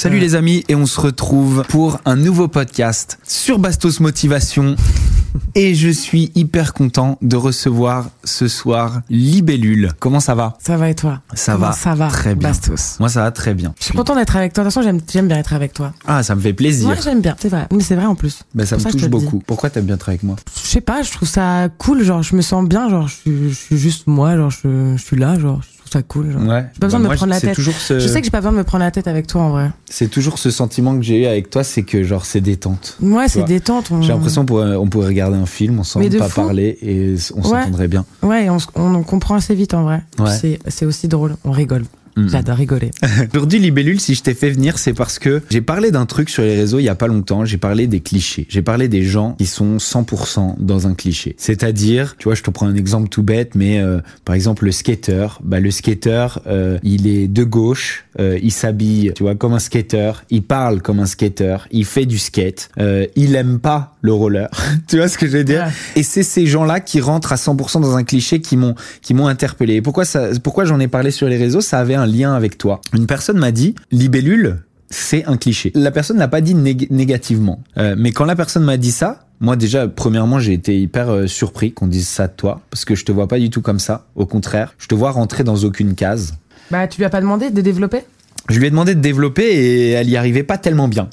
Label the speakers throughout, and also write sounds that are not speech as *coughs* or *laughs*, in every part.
Speaker 1: Salut les amis et on se retrouve pour un nouveau podcast sur Bastos Motivation *laughs* et je suis hyper content de recevoir ce soir Libellule. Comment ça va?
Speaker 2: Ça va et toi?
Speaker 1: Ça
Speaker 2: Comment
Speaker 1: va
Speaker 2: Ça va.
Speaker 1: très bien.
Speaker 2: Bastos?
Speaker 1: Moi ça va très bien.
Speaker 2: Je suis content d'être avec toi. De toute façon, j'aime, bien être avec toi.
Speaker 1: Ah ça me fait plaisir.
Speaker 2: Moi, j'aime bien. C'est vrai. Mais c'est vrai en plus.
Speaker 1: Ben, ça me
Speaker 2: ça,
Speaker 1: touche
Speaker 2: dis.
Speaker 1: beaucoup. Pourquoi t'aimes bien être avec moi?
Speaker 2: Je sais pas, je trouve ça cool. Genre, je me sens bien. Genre, je suis, je suis juste moi. Genre, je, je suis là. Genre, je ça cool. Genre.
Speaker 1: Ouais.
Speaker 2: J'ai pas besoin
Speaker 1: Bah,
Speaker 2: de me
Speaker 1: moi,
Speaker 2: prendre la tête.
Speaker 1: Ce...
Speaker 2: Je sais que j'ai pas besoin de me prendre la tête avec toi en vrai.
Speaker 1: C'est toujours ce sentiment que j'ai eu avec toi, c'est que genre c'est détente.
Speaker 2: Ouais, c'est détente. on-
Speaker 1: J'ai l'impression qu'on pourrait, on pourrait regarder un film
Speaker 2: Mais de
Speaker 1: pas
Speaker 2: fou.
Speaker 1: parler et on
Speaker 2: Ouais.
Speaker 1: s'entendrait bien.
Speaker 2: Ouais, on, on, on comprend assez vite en vrai.
Speaker 1: Ouais.
Speaker 2: C'est aussi drôle. On rigole.
Speaker 1: Mm.
Speaker 2: J'adore rigoler. *laughs*
Speaker 1: Aujourd'hui, Libellule, si je t'ai fait venir, c'est parce que j'ai parlé d'un truc sur les réseaux il y a pas longtemps. J'ai parlé des clichés. J'ai parlé des gens qui sont 100% dans un cliché. C'est-à-dire, tu vois, je te prends un exemple tout bête, mais euh, par exemple le skater. Bah le skater, euh, il est de gauche, euh, il s'habille, tu vois, comme un skater. Il parle comme un skater. Il fait du skate. Euh, il aime pas le roller. *laughs* tu vois ce que je veux dire?
Speaker 2: Ouais.
Speaker 1: Et c'est ces gens-là qui rentrent à 100% dans un cliché qui m'ont qui m'ont interpellé. Et pourquoi ça pourquoi j'en ai parlé sur les réseaux? Ça avait un lien avec toi. Une personne m'a dit libellule, c'est un cliché. La personne l'a pas dit nég- négativement, Euh, mais quand la personne m'a dit ça. Moi déjà, premièrement, j'ai été hyper euh, surpris qu'on dise ça de toi, parce que je te vois pas du tout comme ça. Au contraire, je te vois rentrer dans aucune case.
Speaker 2: Bah, tu lui as pas demandé de développer?
Speaker 1: Je lui ai demandé de développer et elle y arrivait pas tellement bien.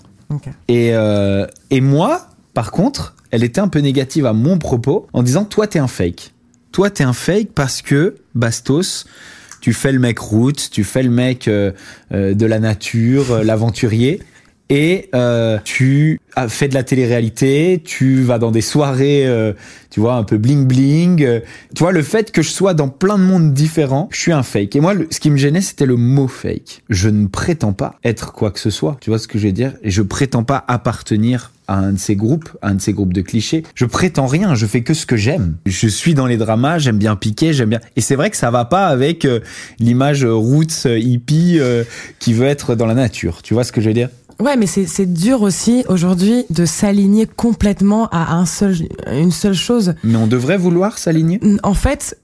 Speaker 1: Et, euh, et moi, par contre, elle était un peu négative à mon propos en disant Toi, t'es un fake. Toi, t'es un fake parce que, Bastos, tu fais le mec route, tu fais le mec euh, euh, de la nature, euh, l'aventurier. Et euh, tu as fait de la télé-réalité, tu vas dans des soirées, tu vois, un peu bling bling. euh, tu vois, le fait que je sois dans plein de mondes différents, je suis un fake. Et moi, ce qui me gênait, c'était le mot fake. Je ne prétends pas être quoi que ce soit. Tu vois ce que je veux dire? Et je prétends pas appartenir à un de ces groupes, à un de ces groupes de clichés. Je prétends rien, je fais que ce que j'aime. Je suis dans les dramas, j'aime bien piquer, j'aime bien. Et c'est vrai que ça va pas avec euh, l'image roots euh, hippie euh, qui veut être dans la nature. Tu vois ce que je veux dire?
Speaker 2: Ouais, mais c'est c'est dur aussi aujourd'hui de s'aligner complètement à un seul, une seule chose.
Speaker 1: Mais on devrait vouloir s'aligner?
Speaker 2: En fait,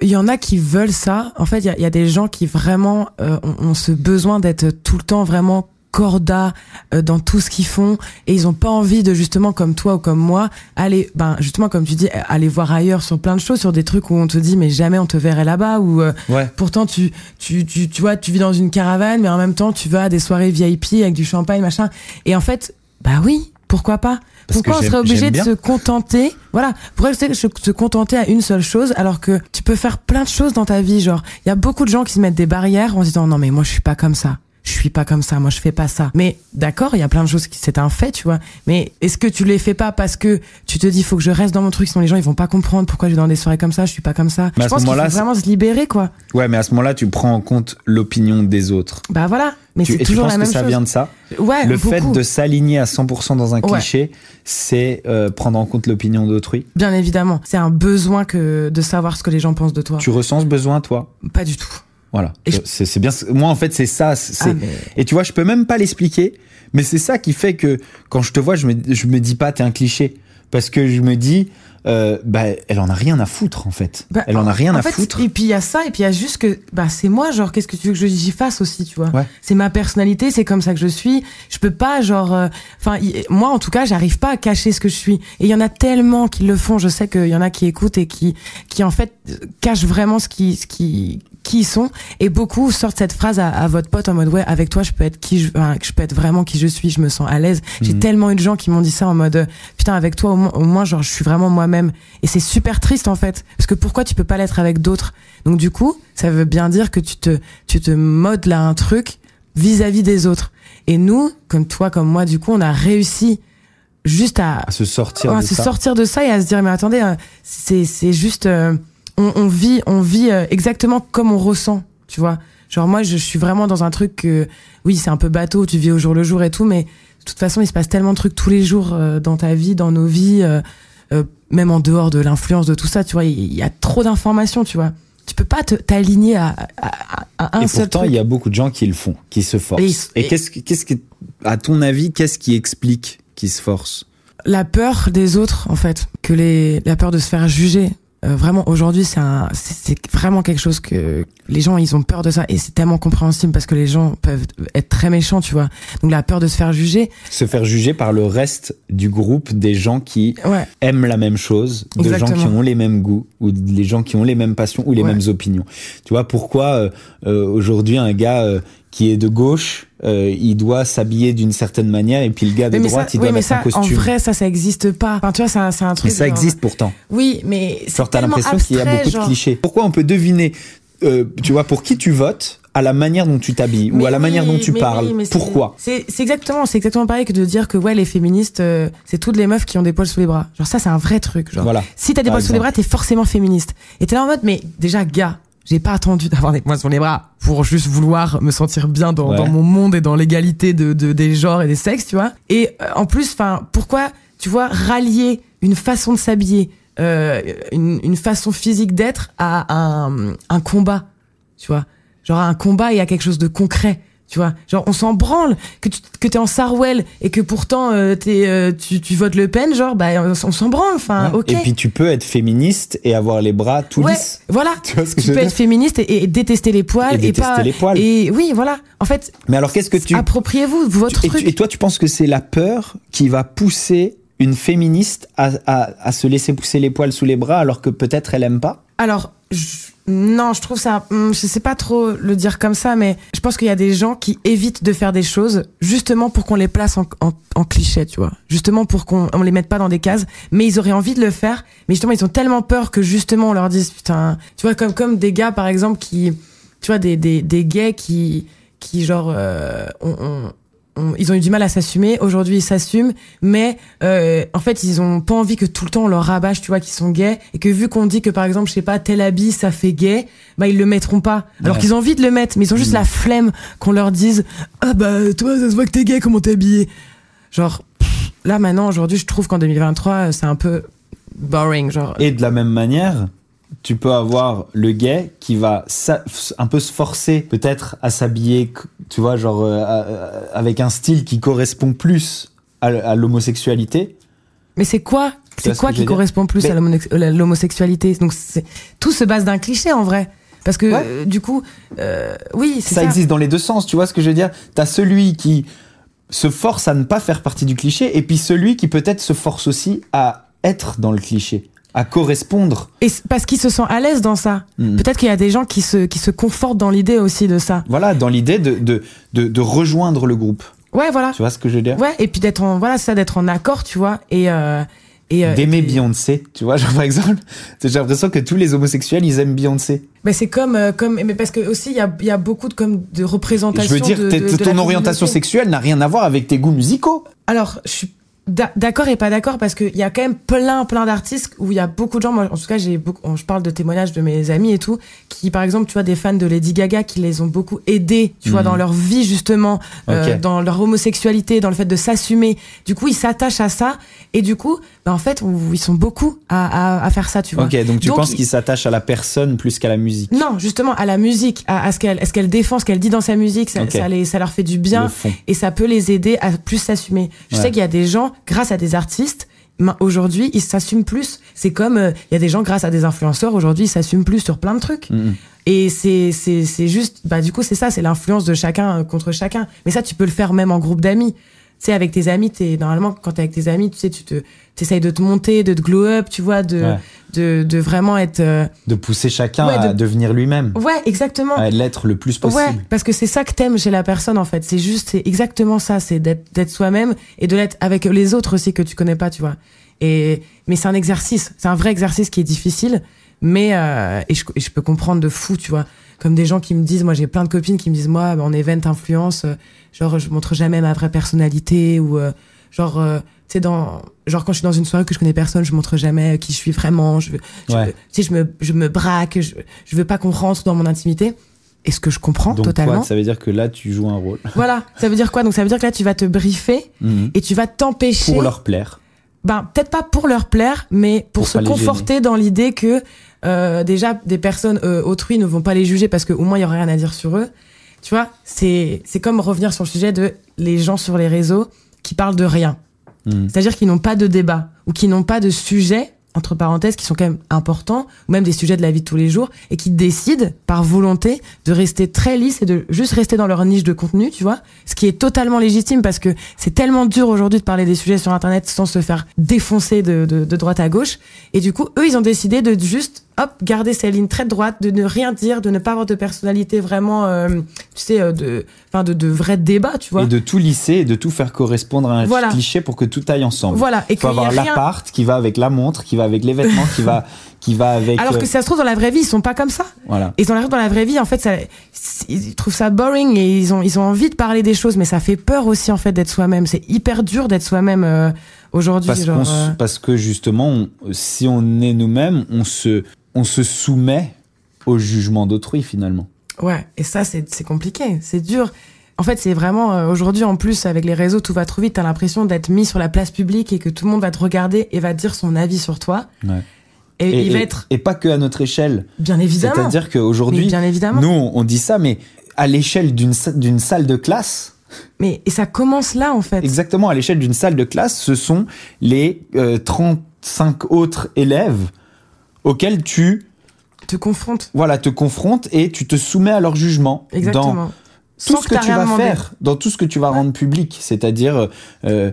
Speaker 2: il y en a qui veulent ça. En fait, il y a, il y a des gens qui vraiment euh, ont, ont ce besoin d'être tout le temps vraiment corda euh, dans tout ce qu'ils font et ils ont pas envie de justement comme toi ou comme moi aller ben justement comme tu dis aller voir ailleurs sur plein de choses sur des trucs où on te dit mais jamais on te verrait là-bas ou euh,
Speaker 1: Ouais.
Speaker 2: Pourtant, tu, tu, tu, tu vois, tu vis dans une caravane, mais en même temps, tu vas à des soirées VIP avec du champagne, machin. Et en fait, bah oui, pourquoi pas?
Speaker 1: Parce
Speaker 2: Pourquoi on serait obligé de
Speaker 1: bien.
Speaker 2: se contenter? Voilà, pourquoi se contenter à une seule chose alors que tu peux faire plein de choses dans ta vie Genre, il y a beaucoup de gens qui se mettent des barrières en se disant non mais moi je suis pas comme ça. Je suis pas comme ça, moi je fais pas ça. Mais d'accord, il y a plein de choses qui c'est un fait, tu vois. Mais est-ce que tu les fais pas parce que tu te dis faut que je reste dans mon truc sinon les gens ils vont pas comprendre pourquoi je vais dans des soirées comme ça, je suis pas comme ça.
Speaker 1: Mais à
Speaker 2: je
Speaker 1: ce
Speaker 2: pense qu'il faut vraiment se libérer quoi.
Speaker 1: Ouais, mais à ce moment-là, tu prends en compte l'opinion des autres.
Speaker 2: Bah voilà, mais
Speaker 1: Tu-
Speaker 2: c'est
Speaker 1: tu
Speaker 2: toujours
Speaker 1: penses
Speaker 2: la
Speaker 1: que
Speaker 2: même
Speaker 1: ça
Speaker 2: chose.
Speaker 1: vient de ça
Speaker 2: Ouais,
Speaker 1: Le
Speaker 2: beaucoup.
Speaker 1: fait de s'aligner à 100% dans un
Speaker 2: Ouais.
Speaker 1: cliché, c'est euh, prendre en compte l'opinion d'autrui.
Speaker 2: Bien évidemment, c'est un besoin que de savoir ce que les gens pensent de toi.
Speaker 1: Tu ressens ce besoin, toi?
Speaker 2: Pas du tout.
Speaker 1: Voilà.
Speaker 2: Je-
Speaker 1: C'est bien. Moi, en fait, c'est ça. c'est-
Speaker 2: Ah, mais-
Speaker 1: Et tu vois, je peux même pas l'expliquer, mais c'est ça qui fait que quand je te vois, je me, je me dis pas t'es un cliché, parce que je me dis, euh, bah, elle en a rien à foutre en fait.
Speaker 2: Bah,
Speaker 1: elle en a rien
Speaker 2: en
Speaker 1: à
Speaker 2: fait,
Speaker 1: foutre.
Speaker 2: Et puis il y a ça, et puis il y a juste que bah c'est moi, genre qu'est-ce que tu veux que j'y fasse aussi, tu vois?
Speaker 1: Ouais.
Speaker 2: C'est ma personnalité, c'est comme ça que je suis. Je peux pas genre, euh, enfin moi en tout cas, j'arrive pas à cacher ce que je suis. Et il y en a tellement qui le font. Je sais qu'il y en a qui écoutent et qui qui en fait cachent vraiment ce qui ce qui qui ils sont. Et beaucoup sortent cette phrase à, à votre pote en mode ouais avec toi je peux être qui je, enfin, je peux être vraiment qui je suis je me sens à l'aise. J'ai
Speaker 1: Mhm.
Speaker 2: tellement eu de gens qui m'ont dit ça en mode euh, putain avec toi au moins, au moins genre je suis vraiment moi-même. Et c'est super triste en fait. Parce que pourquoi tu peux pas l'être avec d'autres? Donc du coup ça veut bien dire que tu te tu te modes là un truc vis-à-vis des autres. Et nous comme toi comme moi du coup on a réussi juste à
Speaker 1: À se sortir
Speaker 2: à
Speaker 1: de
Speaker 2: se
Speaker 1: ça.
Speaker 2: sortir de ça et à se dire mais attendez euh, c'est c'est juste euh, on, on vit on vit euh, exactement comme on ressent tu vois Genre moi, je suis vraiment dans un truc que, oui, c'est un peu bateau, tu vis au jour le jour et tout, mais de toute façon, il se passe tellement de trucs tous les jours euh, dans ta vie, dans nos vies, euh, même en dehors de l'influence de tout ça, tu vois, il y, a trop d'informations, tu vois. Tu peux pas t'aligner à, à, à un
Speaker 1: Et
Speaker 2: seul
Speaker 1: pourtant, il y a beaucoup de gens qui le font, qui se forcent.
Speaker 2: Et-
Speaker 1: Et, qu'est-ce, que- qu'est-ce que, à ton avis, qu'est-ce qui explique qu'ils se forcent?
Speaker 2: La peur des autres en fait que les la peur de se faire juger Euh, vraiment aujourd'hui c'est un c'est vraiment quelque chose que les gens ils ont peur de ça et c'est tellement compréhensible parce que les gens peuvent être très méchants tu vois donc la peur de se faire juger
Speaker 1: Se faire juger par le reste du groupe des gens qui
Speaker 2: ouais
Speaker 1: aiment la même chose, de gens qui ont les mêmes goûts, ou les gens qui ont les mêmes passions ou les
Speaker 2: Ouais.
Speaker 1: mêmes opinions. Tu vois, pourquoi euh, euh, aujourd'hui un gars euh, qui est de gauche, euh, il doit s'habiller d'une certaine manière, et puis le gars de
Speaker 2: mais, mais
Speaker 1: droite,
Speaker 2: ça,
Speaker 1: il
Speaker 2: oui,
Speaker 1: doit
Speaker 2: mais
Speaker 1: mettre
Speaker 2: ça
Speaker 1: un costume.
Speaker 2: en vrai ça ça existe pas enfin tu vois c'est un, un truc
Speaker 1: mais ça
Speaker 2: genre-
Speaker 1: existe pourtant.
Speaker 2: oui mais
Speaker 1: Genre, t'as l'impression qu'il y a beaucoup de clichés. Pourquoi on peut deviner, euh, tu vois, pour qui tu votes à la manière dont tu t'habilles ou
Speaker 2: Mais
Speaker 1: à la
Speaker 2: oui,
Speaker 1: manière dont tu
Speaker 2: mais
Speaker 1: parles?
Speaker 2: oui, mais
Speaker 1: Pourquoi?
Speaker 2: C'est exactement, c'est exactement pareil que de dire que ouais les féministes, euh, c'est toutes les meufs qui ont des poils sous les bras. Genre ça c'est un vrai truc. Genre
Speaker 1: Voilà.
Speaker 2: si t'as des poils sous les bras, t'es forcément féministe. Et t'es là en mode mais déjà gars, j'ai pas attendu d'avoir des poils sous les bras pour juste vouloir me sentir bien dans,
Speaker 1: Ouais.
Speaker 2: dans mon monde et dans l'égalité de, de des genres et des sexes, tu vois. Et euh, en plus, enfin pourquoi tu vois rallier une façon de s'habiller, euh, une, une façon physique d'être à un, un combat, tu vois. Genre à un combat et à quelque chose de concret. Tu vois, genre on s'en branle que tu que t'es en Sarwell et que pourtant euh, t'es euh, tu, tu votes Le Pen, genre bah on, on s'en branle. Enfin,
Speaker 1: Ouais.
Speaker 2: ok.
Speaker 1: Et puis tu peux être féministe et avoir les bras tout
Speaker 2: ouais,
Speaker 1: lisses.
Speaker 2: voilà. *laughs*
Speaker 1: Tu vois ce que
Speaker 2: Tu
Speaker 1: je
Speaker 2: peux être féministe et, et détester les poils
Speaker 1: Et
Speaker 2: et,
Speaker 1: détester
Speaker 2: pas
Speaker 1: les poils.
Speaker 2: Et oui, voilà. En fait,
Speaker 1: Mais alors qu'est-ce que tu
Speaker 2: appropriez-vous votre
Speaker 1: et,
Speaker 2: truc.
Speaker 1: tu- et toi, tu penses que c'est la peur qui va pousser une féministe à, à, à se laisser pousser les poils sous les bras alors que peut-être elle aime pas?
Speaker 2: Alors, je- non, je trouve ça. hum, Je sais pas trop le dire comme ça, mais je pense qu'il y a des gens qui évitent de faire des choses justement pour qu'on les place en, en, en cliché, tu vois. Justement pour qu'on on les mette pas dans des cases, mais ils auraient envie de le faire, mais justement ils ont tellement peur que justement on leur dise putain, tu vois comme comme des gars par exemple qui, tu vois des des des gays qui qui genre euh, ils ont eu du mal à s'assumer. Aujourd'hui, ils s'assument, mais euh, en fait, ils ont pas envie que tout le temps on leur rabâche, tu vois, qu'ils sont gays, et que vu qu'on dit que par exemple, je sais pas, tel habit ça fait gay, bah ils le mettront pas. Alors
Speaker 1: Ouais.
Speaker 2: qu'ils ont envie de le mettre, mais ils ont juste la flemme qu'on leur dise ah bah toi ça se voit que t'es gay, comment t'es habillé. Genre pff, là maintenant, aujourd'hui, je trouve qu'en 2023, c'est un peu boring, genre.
Speaker 1: Et de la même manière, tu peux avoir le gay qui va un peu se forcer peut-être à s'habiller, tu vois, genre euh, avec un style qui correspond plus à, l'homosexualité.
Speaker 2: Mais c'est quoi C'est
Speaker 1: ce
Speaker 2: quoi qui correspond plus
Speaker 1: Mais-
Speaker 2: à à l'homosexualité? Donc tout se base d'un cliché en vrai. Parce que
Speaker 1: Ouais.
Speaker 2: euh, du coup, euh, oui, c'est
Speaker 1: Ça,
Speaker 2: ça.
Speaker 1: existe dans les deux sens, tu vois ce que je veux dire? T'as celui qui se force à ne pas faire partie du cliché, et puis celui qui peut-être se force aussi à être dans le cliché, à correspondre.
Speaker 2: Et parce qu'ils se sentent à l'aise dans ça.
Speaker 1: Mhm.
Speaker 2: Peut-être qu'il y a des gens qui se qui se confortent dans l'idée aussi de ça.
Speaker 1: Voilà, dans l'idée de, de, de, de rejoindre le groupe.
Speaker 2: Ouais, voilà.
Speaker 1: Tu vois ce que je veux dire?
Speaker 2: Ouais, et puis d'être en voilà, ça d'être en accord, tu vois, et euh, et euh,
Speaker 1: D'aimer
Speaker 2: et-
Speaker 1: Beyoncé, tu vois, *laughs* genre par exemple, j'ai l'impression que tous les homosexuels, ils aiment Beyoncé.
Speaker 2: Mais c'est comme euh, comme mais parce que aussi il y a y a beaucoup de comme de représentation
Speaker 1: Je veux dire,
Speaker 2: de, de-
Speaker 1: ton orientation sexuelle n'a rien à voir avec tes goûts musicaux.
Speaker 2: Alors, je suis d'accord et pas d'accord parce qu'il y a quand même plein, plein d'artistes où il y a beaucoup de gens, moi, en tout cas, j'ai beaucoup, je parle de témoignages de mes amis et tout, qui, par exemple, tu vois, des fans de Lady Gaga qui les ont beaucoup aidés, tu vois,
Speaker 1: Mhm.
Speaker 2: dans leur vie, justement, euh, dans leur homosexualité, dans le fait de s'assumer. Du coup, ils s'attachent à ça et du coup, bah, en fait, on- ils sont beaucoup à, à, à faire ça, tu vois.
Speaker 1: Ok, donc tu
Speaker 2: Donc,
Speaker 1: penses
Speaker 2: il-
Speaker 1: qu'ils s'attachent à la personne plus qu'à la musique.
Speaker 2: Non, justement, à la musique, à, à ce qu'elle, ce qu'elle défend, ce qu'elle dit dans sa musique, ça,
Speaker 1: Ok.
Speaker 2: ça, les, ça leur fait du bien et ça peut les aider à plus s'assumer. Je
Speaker 1: Ouais.
Speaker 2: sais qu'il y a des gens, grâce à des artistes, aujourd'hui, ils s'assument plus. C'est comme, euh, il y a des gens, grâce à des influenceurs, aujourd'hui, ils s'assument plus sur plein de trucs.
Speaker 1: Mhm.
Speaker 2: Et c'est, c'est, c'est juste, bah, du coup, c'est ça, c'est l'influence de chacun euh, contre chacun. Mais ça, tu peux le faire même en groupe d'amis. Tu sais, avec tes amis, t'es, normalement, quand t'es avec tes amis, tu sais, tu te, t'essayes de te monter, de te glow up, tu vois, de,
Speaker 1: Ouais.
Speaker 2: de, de vraiment être, euh,
Speaker 1: De pousser chacun
Speaker 2: Ouais,
Speaker 1: à
Speaker 2: de-
Speaker 1: devenir lui-même,
Speaker 2: ouais, exactement.
Speaker 1: à l'être le plus possible.
Speaker 2: Ouais, parce que c'est ça que t'aimes chez la personne en fait. C'est juste, c'est exactement ça, c'est d'être soi-même et de l'être avec les autres aussi que tu connais pas, tu vois. Et mais c'est un exercice, c'est un vrai exercice qui est difficile, mais euh, et, je, et je peux comprendre de fou, tu vois. Comme des gens qui me disent, moi j'ai plein de copines qui me disent, moi en event influence, euh, genre je montre jamais ma vraie personnalité ou euh, genre euh, tu sais dans genre quand je suis dans une soirée que je connais personne, je montre jamais qui je suis vraiment, je veux, je
Speaker 1: Ouais.
Speaker 2: tu sais je me je me braque, je, je veux pas qu'on rentre dans mon intimité. Et ce que je comprends
Speaker 1: Donc
Speaker 2: totalement.
Speaker 1: quoi, ça veut dire que là, tu joues un rôle
Speaker 2: Voilà, ça veut dire quoi? Donc ça veut dire que là, tu vas te briefer
Speaker 1: Mhm.
Speaker 2: et tu vas t'empêcher.
Speaker 1: pour leur plaire.
Speaker 2: Ben, peut-être pas pour leur plaire, mais pour,
Speaker 1: Pour
Speaker 2: se conforter dans l'idée que euh, déjà des personnes euh, autrui ne vont pas les juger parce qu'au moins il y aurait rien à dire sur eux. Tu vois, c'est c'est comme revenir sur le sujet de les gens sur les réseaux qui parlent de rien.
Speaker 1: Mhm.
Speaker 2: C'est-à-dire qu'ils n'ont pas de débat ou qui n'ont pas de sujet entre parenthèses qui sont quand même importants ou même des sujets de la vie de tous les jours et qui décident par volonté de rester très lisses et de juste rester dans leur niche de contenu, tu vois, ce qui est totalement légitime parce que c'est tellement dur aujourd'hui de parler des sujets sur internet sans se faire défoncer de, de, de droite à gauche et du coup eux ils ont décidé de juste hop garder ces lignes très droites de ne rien dire de ne pas avoir de personnalité vraiment euh, tu sais euh, de enfin de, de vrais débats tu vois
Speaker 1: Et de tout lisser et de tout faire correspondre à un
Speaker 2: Voilà.
Speaker 1: cliché pour que tout aille ensemble.
Speaker 2: voilà et
Speaker 1: faut avoir
Speaker 2: rien
Speaker 1: l'appart qui va avec la montre, qui va avec les vêtements, qui va, *laughs* qui va avec.
Speaker 2: alors que
Speaker 1: euh,
Speaker 2: si ça se trouve dans la vraie vie ils sont pas comme ça
Speaker 1: Voilà.
Speaker 2: Et ils ont l'air dans la vraie vie, en fait, ça, ils trouvent ça boring et ils ont, ils ont envie de parler des choses, mais ça fait peur aussi, en fait, d'être soi-même. C'est hyper dur d'être soi-même euh, aujourd'hui.
Speaker 1: Parce,
Speaker 2: genre, euh,
Speaker 1: que justement, on- si on est nous-mêmes, on se, on se soumet au jugement d'autrui finalement.
Speaker 2: Ouais, et ça, c'est compliqué, c'est dur. En fait, c'est vraiment, euh, aujourd'hui, en plus, avec les réseaux, tout va trop vite. T'as l'impression d'être mis sur la place publique et que tout le monde va te regarder et va te dire son avis sur toi.
Speaker 1: Ouais.
Speaker 2: Et,
Speaker 1: Et,
Speaker 2: il va être,
Speaker 1: et pas que à notre échelle.
Speaker 2: bien évidemment.
Speaker 1: C'est-à-dire qu'aujourd'hui, nous, on dit ça, mais à l'échelle d'une salle de classe,
Speaker 2: Mais, et ça commence là, en fait.
Speaker 1: exactement à l'échelle d'une salle de classe, ce sont les euh, 35 autres élèves auxquels tu
Speaker 2: Te confronte.
Speaker 1: voilà, te confrontes et tu te soumets à leur jugement dans tout
Speaker 2: Sans
Speaker 1: ce que tu vas
Speaker 2: demandé.
Speaker 1: faire, dans tout ce que tu vas rendre public, c'est-à-dire euh,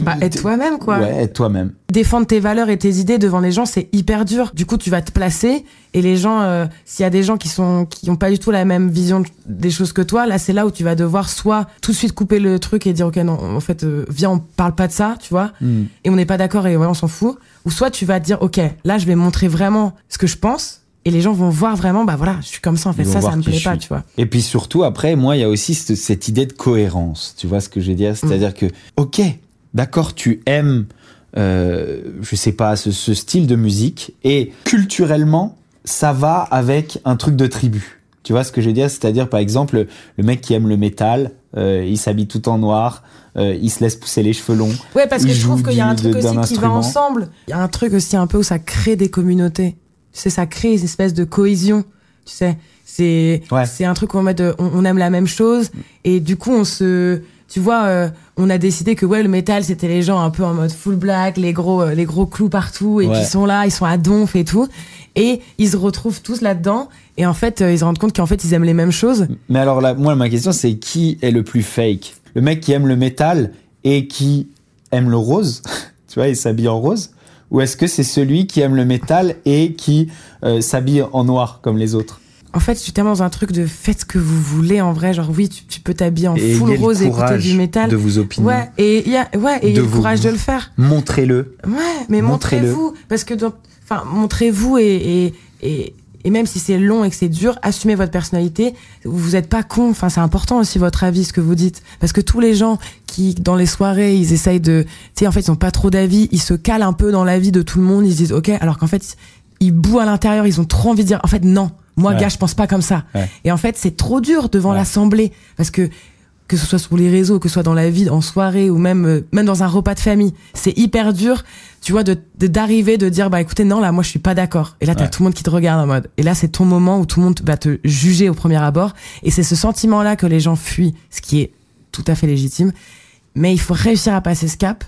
Speaker 2: Bah, être toi-même, quoi.
Speaker 1: Ouais, être toi-même.
Speaker 2: défendre tes valeurs et tes idées devant les gens, c'est hyper dur. Du coup, tu vas te placer et les gens, euh, s'il y a des gens qui sont qui ont pas du tout la même vision des choses que toi, là, c'est là où tu vas devoir soit tout de suite couper le truc et dire ok non, en fait, euh, viens, on parle pas de ça, tu vois,
Speaker 1: Hmm.
Speaker 2: et on n'est pas d'accord et ouais, on s'en fout. Ou soit tu vas te dire ok, là, je vais montrer vraiment ce que je pense et les gens vont voir vraiment, bah voilà, je suis comme ça en fait,
Speaker 1: Ils
Speaker 2: ça, ça me plaît pas, tu vois.
Speaker 1: Et puis surtout, après, moi, il y a aussi cette, cette idée de cohérence. Tu vois ce que je veux dire? C'est-à-dire que, ok, d'accord, tu aimes, euh, je sais pas, ce, ce style de musique, et culturellement, ça va avec un truc de tribu. Tu vois ce que je veux dire? C'est-à-dire, par exemple, le mec qui aime le métal, euh, il s'habille tout en noir, euh, il se laisse pousser les cheveux longs.
Speaker 2: Ouais, parce que je trouve qu'il y a un truc aussi qui va ensemble. Il y a un truc aussi un peu où ça crée des communautés. Tu sais, ça crée une espèce de cohésion. Tu sais, c'est
Speaker 1: Ouais.
Speaker 2: c'est un truc où on, met de- on, on aime la même chose. Et du coup on se tu vois euh, on a décidé que ouais le métal c'était les gens un peu en mode full black les gros euh, les gros clous partout et
Speaker 1: Ouais.
Speaker 2: qui sont là ils sont à donf et tout. Et ils se retrouvent tous là-dedans. Et en fait euh, ils se rendent compte qu'en fait ils aiment les mêmes choses.
Speaker 1: Mais alors là, moi, ma question, c'est qui est le plus fake? Le mec qui aime le métal et qui aime le rose, *laughs* tu vois, il s'habille en rose? Ou est-ce que c'est celui qui aime le métal et qui euh, s'habille en noir comme les autres?
Speaker 2: En fait, je suis tellement dans un truc de faites ce que vous voulez en vrai. Genre, oui, tu, tu peux t'habiller en
Speaker 1: Et
Speaker 2: full rose et écouter du métal.
Speaker 1: de vos opinions.
Speaker 2: Ouais, et il y a, ouais, et il y a le
Speaker 1: vous-
Speaker 2: courage de le faire.
Speaker 1: Montrez-le.
Speaker 2: Ouais, mais montrez-vous. Parce que, enfin, montrez-vous et, et, et, et même si c'est long et que c'est dur, assumez votre personnalité. Vous êtes pas con. Enfin, c'est important aussi votre avis, ce que vous dites. Parce que tous les gens qui, dans les soirées, ils essayent de, tu sais, en fait, ils ont pas trop d'avis. Ils se calent un peu dans la vie de tout le monde. Ils se disent, ok, alors qu'en fait, ils bouent à l'intérieur. Ils ont trop envie de dire, en fait, non. Moi,
Speaker 1: Ouais.
Speaker 2: gars, je pense pas comme ça.
Speaker 1: Ouais.
Speaker 2: Et en fait, c'est trop dur devant
Speaker 1: Ouais.
Speaker 2: l'assemblée. Parce que, que ce soit sur les réseaux, que ce soit dans la vie, en soirée ou même, euh, même dans un repas de famille, c'est hyper dur, tu vois, de d'arriver, de, dire, bah écoutez, non, là, moi, je suis pas d'accord. Et là, t'as
Speaker 1: Ouais.
Speaker 2: tout le monde qui te regarde en mode. Et là, c'est ton moment où tout le monde va te juger au premier abord. Et c'est ce sentiment-là que les gens fuient, ce qui est tout à fait légitime. Mais il faut réussir à passer ce cap.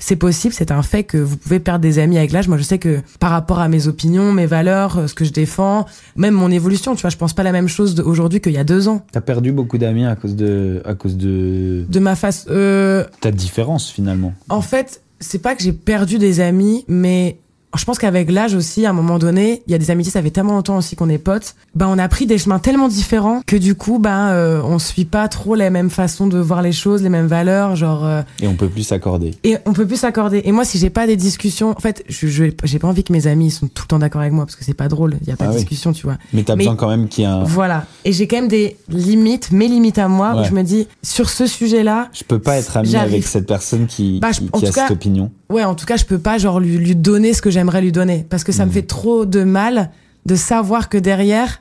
Speaker 2: C'est possible, c'est un fait que vous pouvez perdre des amis avec l'âge. Moi, je sais que par rapport à mes opinions, mes valeurs, euh, ce que je défends, même mon évolution, tu vois, je pense pas la même chose aujourd'hui qu'il y a deux ans.
Speaker 1: T'as perdu beaucoup d'amis à cause de, à cause de
Speaker 2: De ma face, euh,
Speaker 1: ta différence finalement.
Speaker 2: en fait, c'est pas que j'ai perdu des amis, mais je pense qu'avec l'âge aussi, à un moment donné, il y a des amitiés, ça fait tellement longtemps aussi qu'on est potes, ben on a pris des chemins tellement différents que du coup, ben euh, on suit pas trop les mêmes façons de voir les choses, les mêmes valeurs, genre euh,
Speaker 1: Et on peut plus s'accorder.
Speaker 2: et on peut plus s'accorder. Et moi, si j'ai pas des discussions, en fait, je je- j'ai pas envie que mes amis ils sont tout le temps d'accord avec moi parce que c'est pas drôle, il y a pas
Speaker 1: Ah
Speaker 2: de
Speaker 1: oui.
Speaker 2: discussion, tu vois.
Speaker 1: Mais t'as
Speaker 2: Mais-
Speaker 1: besoin quand même qu'il y ait un.
Speaker 2: Voilà. Et j'ai quand même des limites, mes limites à moi, où je me dis sur ce sujet-là,
Speaker 1: Je peux pas être ami avec cette personne qui,
Speaker 2: Bah, je-
Speaker 1: qui,
Speaker 2: en
Speaker 1: qui a
Speaker 2: cas-
Speaker 1: cette opinion.
Speaker 2: Ouais, en tout cas, je peux pas genre lui, lui donner ce que j'aimerais lui donner parce que ça me fait trop de mal de savoir que derrière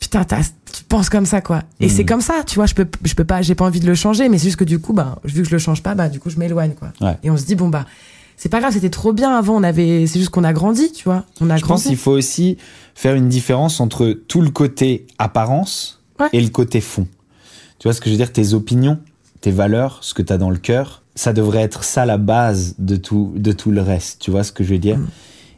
Speaker 2: putain, tu penses comme ça, quoi. Et c'est comme ça, tu vois, je peux, je peux pas, j'ai pas envie de le changer, mais c'est juste que du coup, bah, vu que je le change pas, bah, du coup, je m'éloigne, quoi.
Speaker 1: Ouais.
Speaker 2: Et on se dit, bon, bah, c'est pas grave, c'était trop bien avant, on avait, c'est juste qu'on a grandi, tu vois. On a
Speaker 1: Je pense qu'il faut aussi faire une différence entre tout le côté apparence
Speaker 2: Ouais.
Speaker 1: et le côté fond. Tu vois ce que je veux dire? Tes opinions, tes valeurs, ce que tu as dans le cœur, ça devrait être ça la base de tout, de tout le reste. Tu vois ce que je veux dire?
Speaker 2: Mm.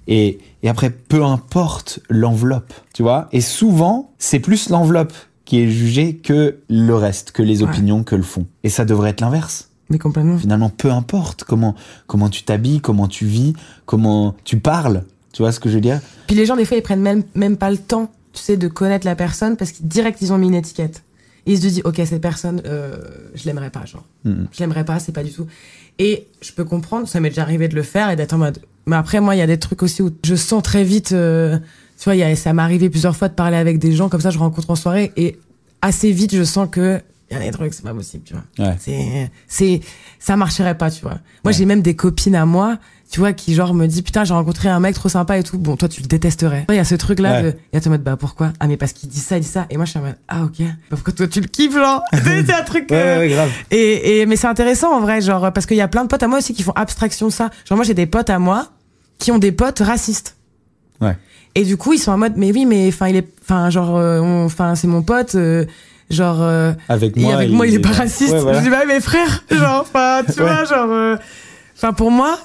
Speaker 1: et, et après, peu importe l'enveloppe, tu vois? Et souvent, c'est plus l'enveloppe qui est jugée que le reste, que les
Speaker 2: Ouais.
Speaker 1: opinions, que le fond. Et ça devrait être l'inverse
Speaker 2: Mais complètement.
Speaker 1: finalement peu importe comment comment tu t'habilles, comment tu vis, comment tu parles. Tu vois ce que je veux dire?
Speaker 2: Puis les gens, des fois, ils prennent même, même pas le temps, tu sais, de connaître la personne parce qu'ils direct, ils ont mis une étiquette. Et ils se disent, ok, cette personne, euh, je l'aimerais pas, genre.
Speaker 1: Mhm.
Speaker 2: Je l'aimerais pas, c'est pas du tout. Et je peux comprendre, ça m'est déjà arrivé de le faire et d'être en mode. Mais après, moi, il y a des trucs aussi où je sens très vite, euh, tu vois, il y a, ça m'est arrivé plusieurs fois de parler avec des gens comme ça, je rencontre en soirée et assez vite, je sens que il y a des trucs, c'est pas possible, tu vois.
Speaker 1: Ouais.
Speaker 2: C'est, c'est, ça marcherait pas, tu vois. Moi,
Speaker 1: Ouais.
Speaker 2: j'ai même des copines à moi, tu vois, qui genre me dit putain, j'ai rencontré un mec trop sympa et tout. Bon, toi, tu le détesterais. Il y a ce truc là
Speaker 1: Ouais.
Speaker 2: de, et à mode bah pourquoi? Ah mais parce qu'il dit ça, il dit ça. Et moi, je suis en mode ah ok. Bah, pourquoi toi tu le kiffes genre? *laughs* C'est un truc. euh,
Speaker 1: grave.
Speaker 2: et, et mais c'est intéressant en vrai, genre parce qu'il y a plein de potes à moi aussi qui font abstraction de ça. Genre moi, j'ai des potes à moi qui ont des potes racistes.
Speaker 1: Ouais.
Speaker 2: Et du coup, ils sont en mode mais oui, mais enfin il est, enfin genre, euh, enfin c'est mon pote. euh, Genre, euh,
Speaker 1: Avec
Speaker 2: et
Speaker 1: moi,
Speaker 2: avec moi, il est pas raciste.
Speaker 1: Ouais, voilà.
Speaker 2: Je dis, bah, mes frères, genre, enfin, tu
Speaker 1: Ouais.
Speaker 2: vois, genre, euh, enfin, pour moi,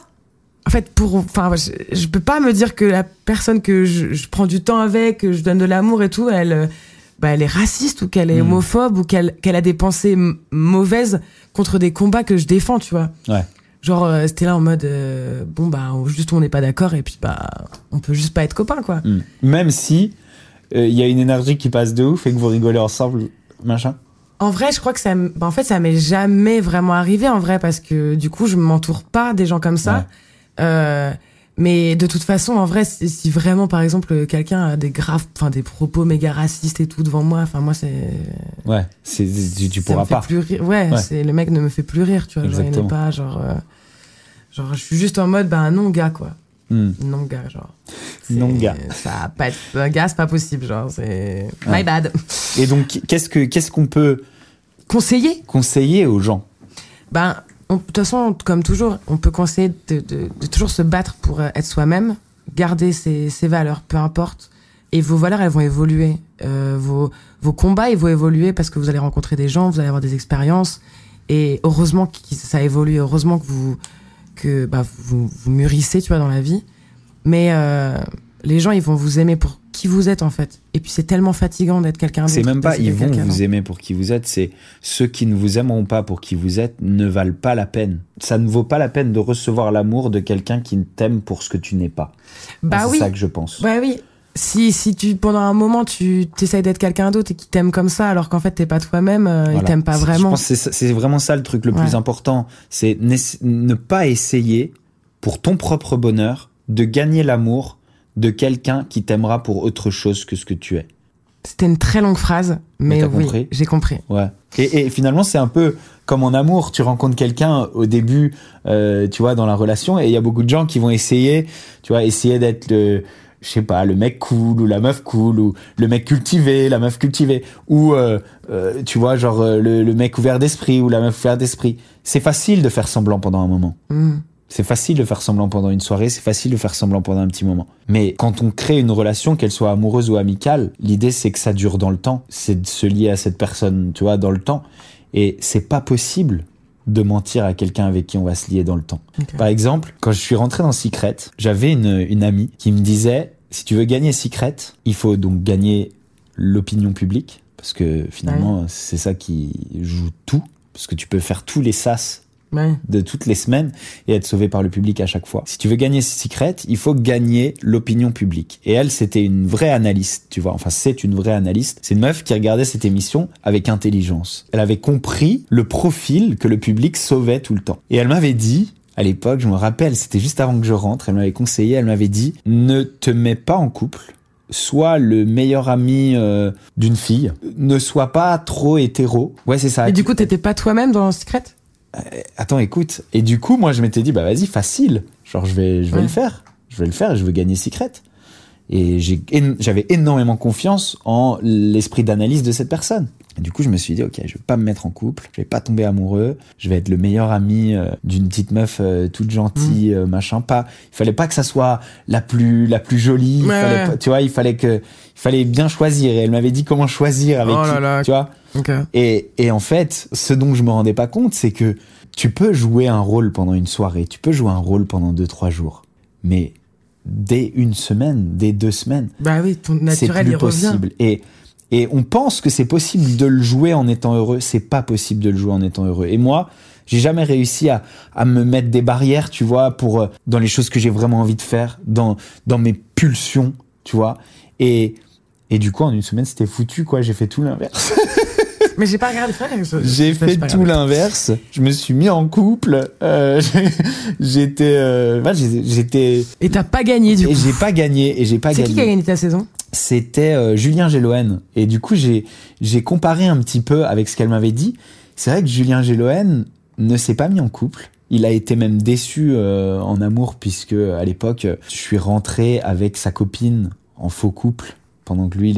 Speaker 2: en fait, pour, enfin, je, je peux pas me dire que la personne que je, je prends du temps avec, que je donne de l'amour et tout, elle, euh, bah, elle est raciste ou qu'elle est
Speaker 1: Mm.
Speaker 2: homophobe ou qu'elle, qu'elle a des pensées mauvaises contre des combats que je défends, tu vois.
Speaker 1: Ouais.
Speaker 2: Genre, euh, c'était là en mode, bon, bah, juste on n'est pas d'accord et puis, bah, on peut juste pas être copains, quoi.
Speaker 1: Mm. Même si il y a une énergie qui passe de ouf et que vous rigolez ensemble, machin.
Speaker 2: En vrai, je crois que ça, bah, en fait, ça m'est jamais vraiment arrivé en vrai parce que du coup, je m'entoure pas des gens comme ça.
Speaker 1: Ouais.
Speaker 2: Euh, mais de toute façon, en vrai, si, si vraiment, par exemple, quelqu'un a des graves, enfin, des propos méga racistes et tout devant moi, enfin, moi, c'est.
Speaker 1: Ouais, c'est tu, pourras
Speaker 2: me fait
Speaker 1: pas.
Speaker 2: Plus rire. Ouais,
Speaker 1: Ouais.
Speaker 2: c'est le mec ne me fait plus rire, tu vois. Genre, il
Speaker 1: Exactement.
Speaker 2: n'est pas genre. euh, genre, je suis juste en mode, bah non, gars, quoi.
Speaker 1: Mm.
Speaker 2: Non, gars, genre. C'est-
Speaker 1: Non, gars.
Speaker 2: Ça va pas être. Un gars, c'est pas possible, genre, c'est.
Speaker 1: Ouais.
Speaker 2: My bad.
Speaker 1: Et donc qu'est-ce que qu'est-ce qu'on peut
Speaker 2: Conseiller?
Speaker 1: conseiller aux gens?
Speaker 2: Ben, de toute façon, comme toujours, on peut conseiller de, de- de toujours se battre pour euh, être soi-même, garder ses, ses valeurs, peu importe. Et vos valeurs, elles vont évoluer. Euh, vos, vos combats, ils vont évoluer parce que vous allez rencontrer des gens, vous allez avoir des expériences. Et heureusement que ça évolue, heureusement que vous, que, bah, vous, vous mûrissez, tu vois, dans la vie. Mais euh, les gens, ils vont vous aimer pour qui vous êtes, en fait. Et puis, c'est tellement fatigant d'être quelqu'un d'autre.
Speaker 1: C'est même pas ils vont vous aimer pour qui vous êtes, c'est ceux qui ne vous aimeront pas pour qui vous êtes ne valent pas la peine. Ça ne vaut pas la peine de recevoir l'amour de quelqu'un qui ne t'aime pour ce que tu n'es pas.
Speaker 2: Bah
Speaker 1: c'est
Speaker 2: oui.
Speaker 1: ça que je pense.
Speaker 2: Bah oui. Si, si tu, pendant un moment, tu t'essayes d'être quelqu'un d'autre et qui t'aime comme ça, alors qu'en fait, t'es pas toi-même, euh, il
Speaker 1: Voilà.
Speaker 2: t'aime pas
Speaker 1: C'est- Je
Speaker 2: vraiment.
Speaker 1: pense que c'est vraiment ça le truc le plus important. C'est ne pas essayer, pour ton propre bonheur, de gagner l'amour de quelqu'un qui t'aimera pour autre chose que ce que tu es.
Speaker 2: C'était une très longue phrase, mais, oui,
Speaker 1: compris?
Speaker 2: j'ai compris.
Speaker 1: Ouais. Et, et finalement, c'est un peu comme en amour. Tu rencontres quelqu'un au début, euh, tu vois, dans la relation, et il y a beaucoup de gens qui vont essayer, tu vois, essayer d'être le, je sais pas, le mec cool ou la meuf cool ou le mec cultivé, la meuf cultivée, ou euh, euh, tu vois, genre euh, le, le mec ouvert d'esprit ou la meuf ouverte d'esprit. C'est facile de faire semblant pendant un moment.
Speaker 2: Mm.
Speaker 1: C'est facile de faire semblant pendant une soirée, c'est facile de faire semblant pendant un petit moment. Mais quand on crée une relation, qu'elle soit amoureuse ou amicale, l'idée c'est que ça dure dans le temps. C'est de se lier à cette personne, tu vois, dans le temps. Et c'est pas possible de mentir à quelqu'un avec qui on va se lier dans le temps. Par exemple, quand je suis rentré dans Secret, j'avais une, une amie qui me disait, si tu veux gagner Secret, il faut donc gagner l'opinion publique, parce que finalement, c'est ça qui joue tout, parce que tu peux faire tous les sas
Speaker 2: Ouais.
Speaker 1: de toutes les semaines et être sauvé par le public à chaque fois. Si tu veux gagner Secret, il faut gagner l'opinion publique. Et elle, c'était une vraie analyste, tu vois. Enfin, c'est une vraie analyste. C'est une meuf qui regardait cette émission avec intelligence. Elle avait compris le profil que le public sauvait tout le temps. Et elle m'avait dit, à l'époque, je me rappelle, c'était juste avant que je rentre, elle m'avait conseillé, elle m'avait dit, ne te mets pas en couple. Sois le meilleur ami euh, d'une fille. Ne sois pas trop hétéro. Ouais, c'est ça.
Speaker 2: Et du coup, t'étais pas toi-même dans Secret?
Speaker 1: Attends, écoute. Et du coup, moi, je m'étais dit, bah vas-y, facile. Genre, je vais, je vais
Speaker 2: Ouais.
Speaker 1: le faire. Je vais le faire et je veux gagner Secret. Et j'avais énormément confiance en l'esprit d'analyse de cette personne. Et du coup, je me suis dit, ok, je vais pas me mettre en couple, je vais pas tomber amoureux, je vais être le meilleur ami euh, d'une petite meuf euh, toute gentille,
Speaker 2: Mm.
Speaker 1: euh, machin. Pas, il fallait pas que ça soit la plus la plus jolie. il fallait pas- tu vois, il fallait que, il fallait bien choisir. Et elle m'avait dit comment choisir avec
Speaker 2: Oh
Speaker 1: qui,
Speaker 2: là là.
Speaker 1: tu vois. Et, et en fait, ce dont je me rendais pas compte, c'est que tu peux jouer un rôle pendant une soirée, tu peux jouer un rôle pendant deux, trois jours. Mais dès une semaine, dès deux semaines,
Speaker 2: Bah oui, ton
Speaker 1: c'est
Speaker 2: naturel,
Speaker 1: plus
Speaker 2: il revient.
Speaker 1: possible. Et, et on pense que c'est possible de le jouer en étant heureux. C'est pas possible de le jouer en étant heureux. Et moi, j'ai jamais réussi à, à me mettre des barrières, tu vois, pour euh, dans les choses que j'ai vraiment envie de faire, dans dans mes pulsions, tu vois. Et et du coup, en une semaine, c'était foutu, quoi. J'ai fait tout l'inverse. *laughs* *laughs*
Speaker 2: Mais j'ai pas regardé,
Speaker 1: J'ai fait tout l'inverse. Je me suis mis en couple. Euh, *laughs* j'étais, euh, j'étais,
Speaker 2: Et t'as pas gagné, du
Speaker 1: et
Speaker 2: coup.
Speaker 1: j'ai pas gagné. Et j'ai pas
Speaker 2: C'est qui qui a
Speaker 1: gagné.
Speaker 2: gagné ta saison?
Speaker 1: C'était euh, Julien Géloen. Et du coup, j'ai, j'ai comparé un petit peu avec ce qu'elle m'avait dit. C'est vrai que Julien Géloen ne s'est pas mis en couple. Il a été même déçu euh, en amour puisque à l'époque, je suis rentré avec sa copine en faux couple pendant que lui, il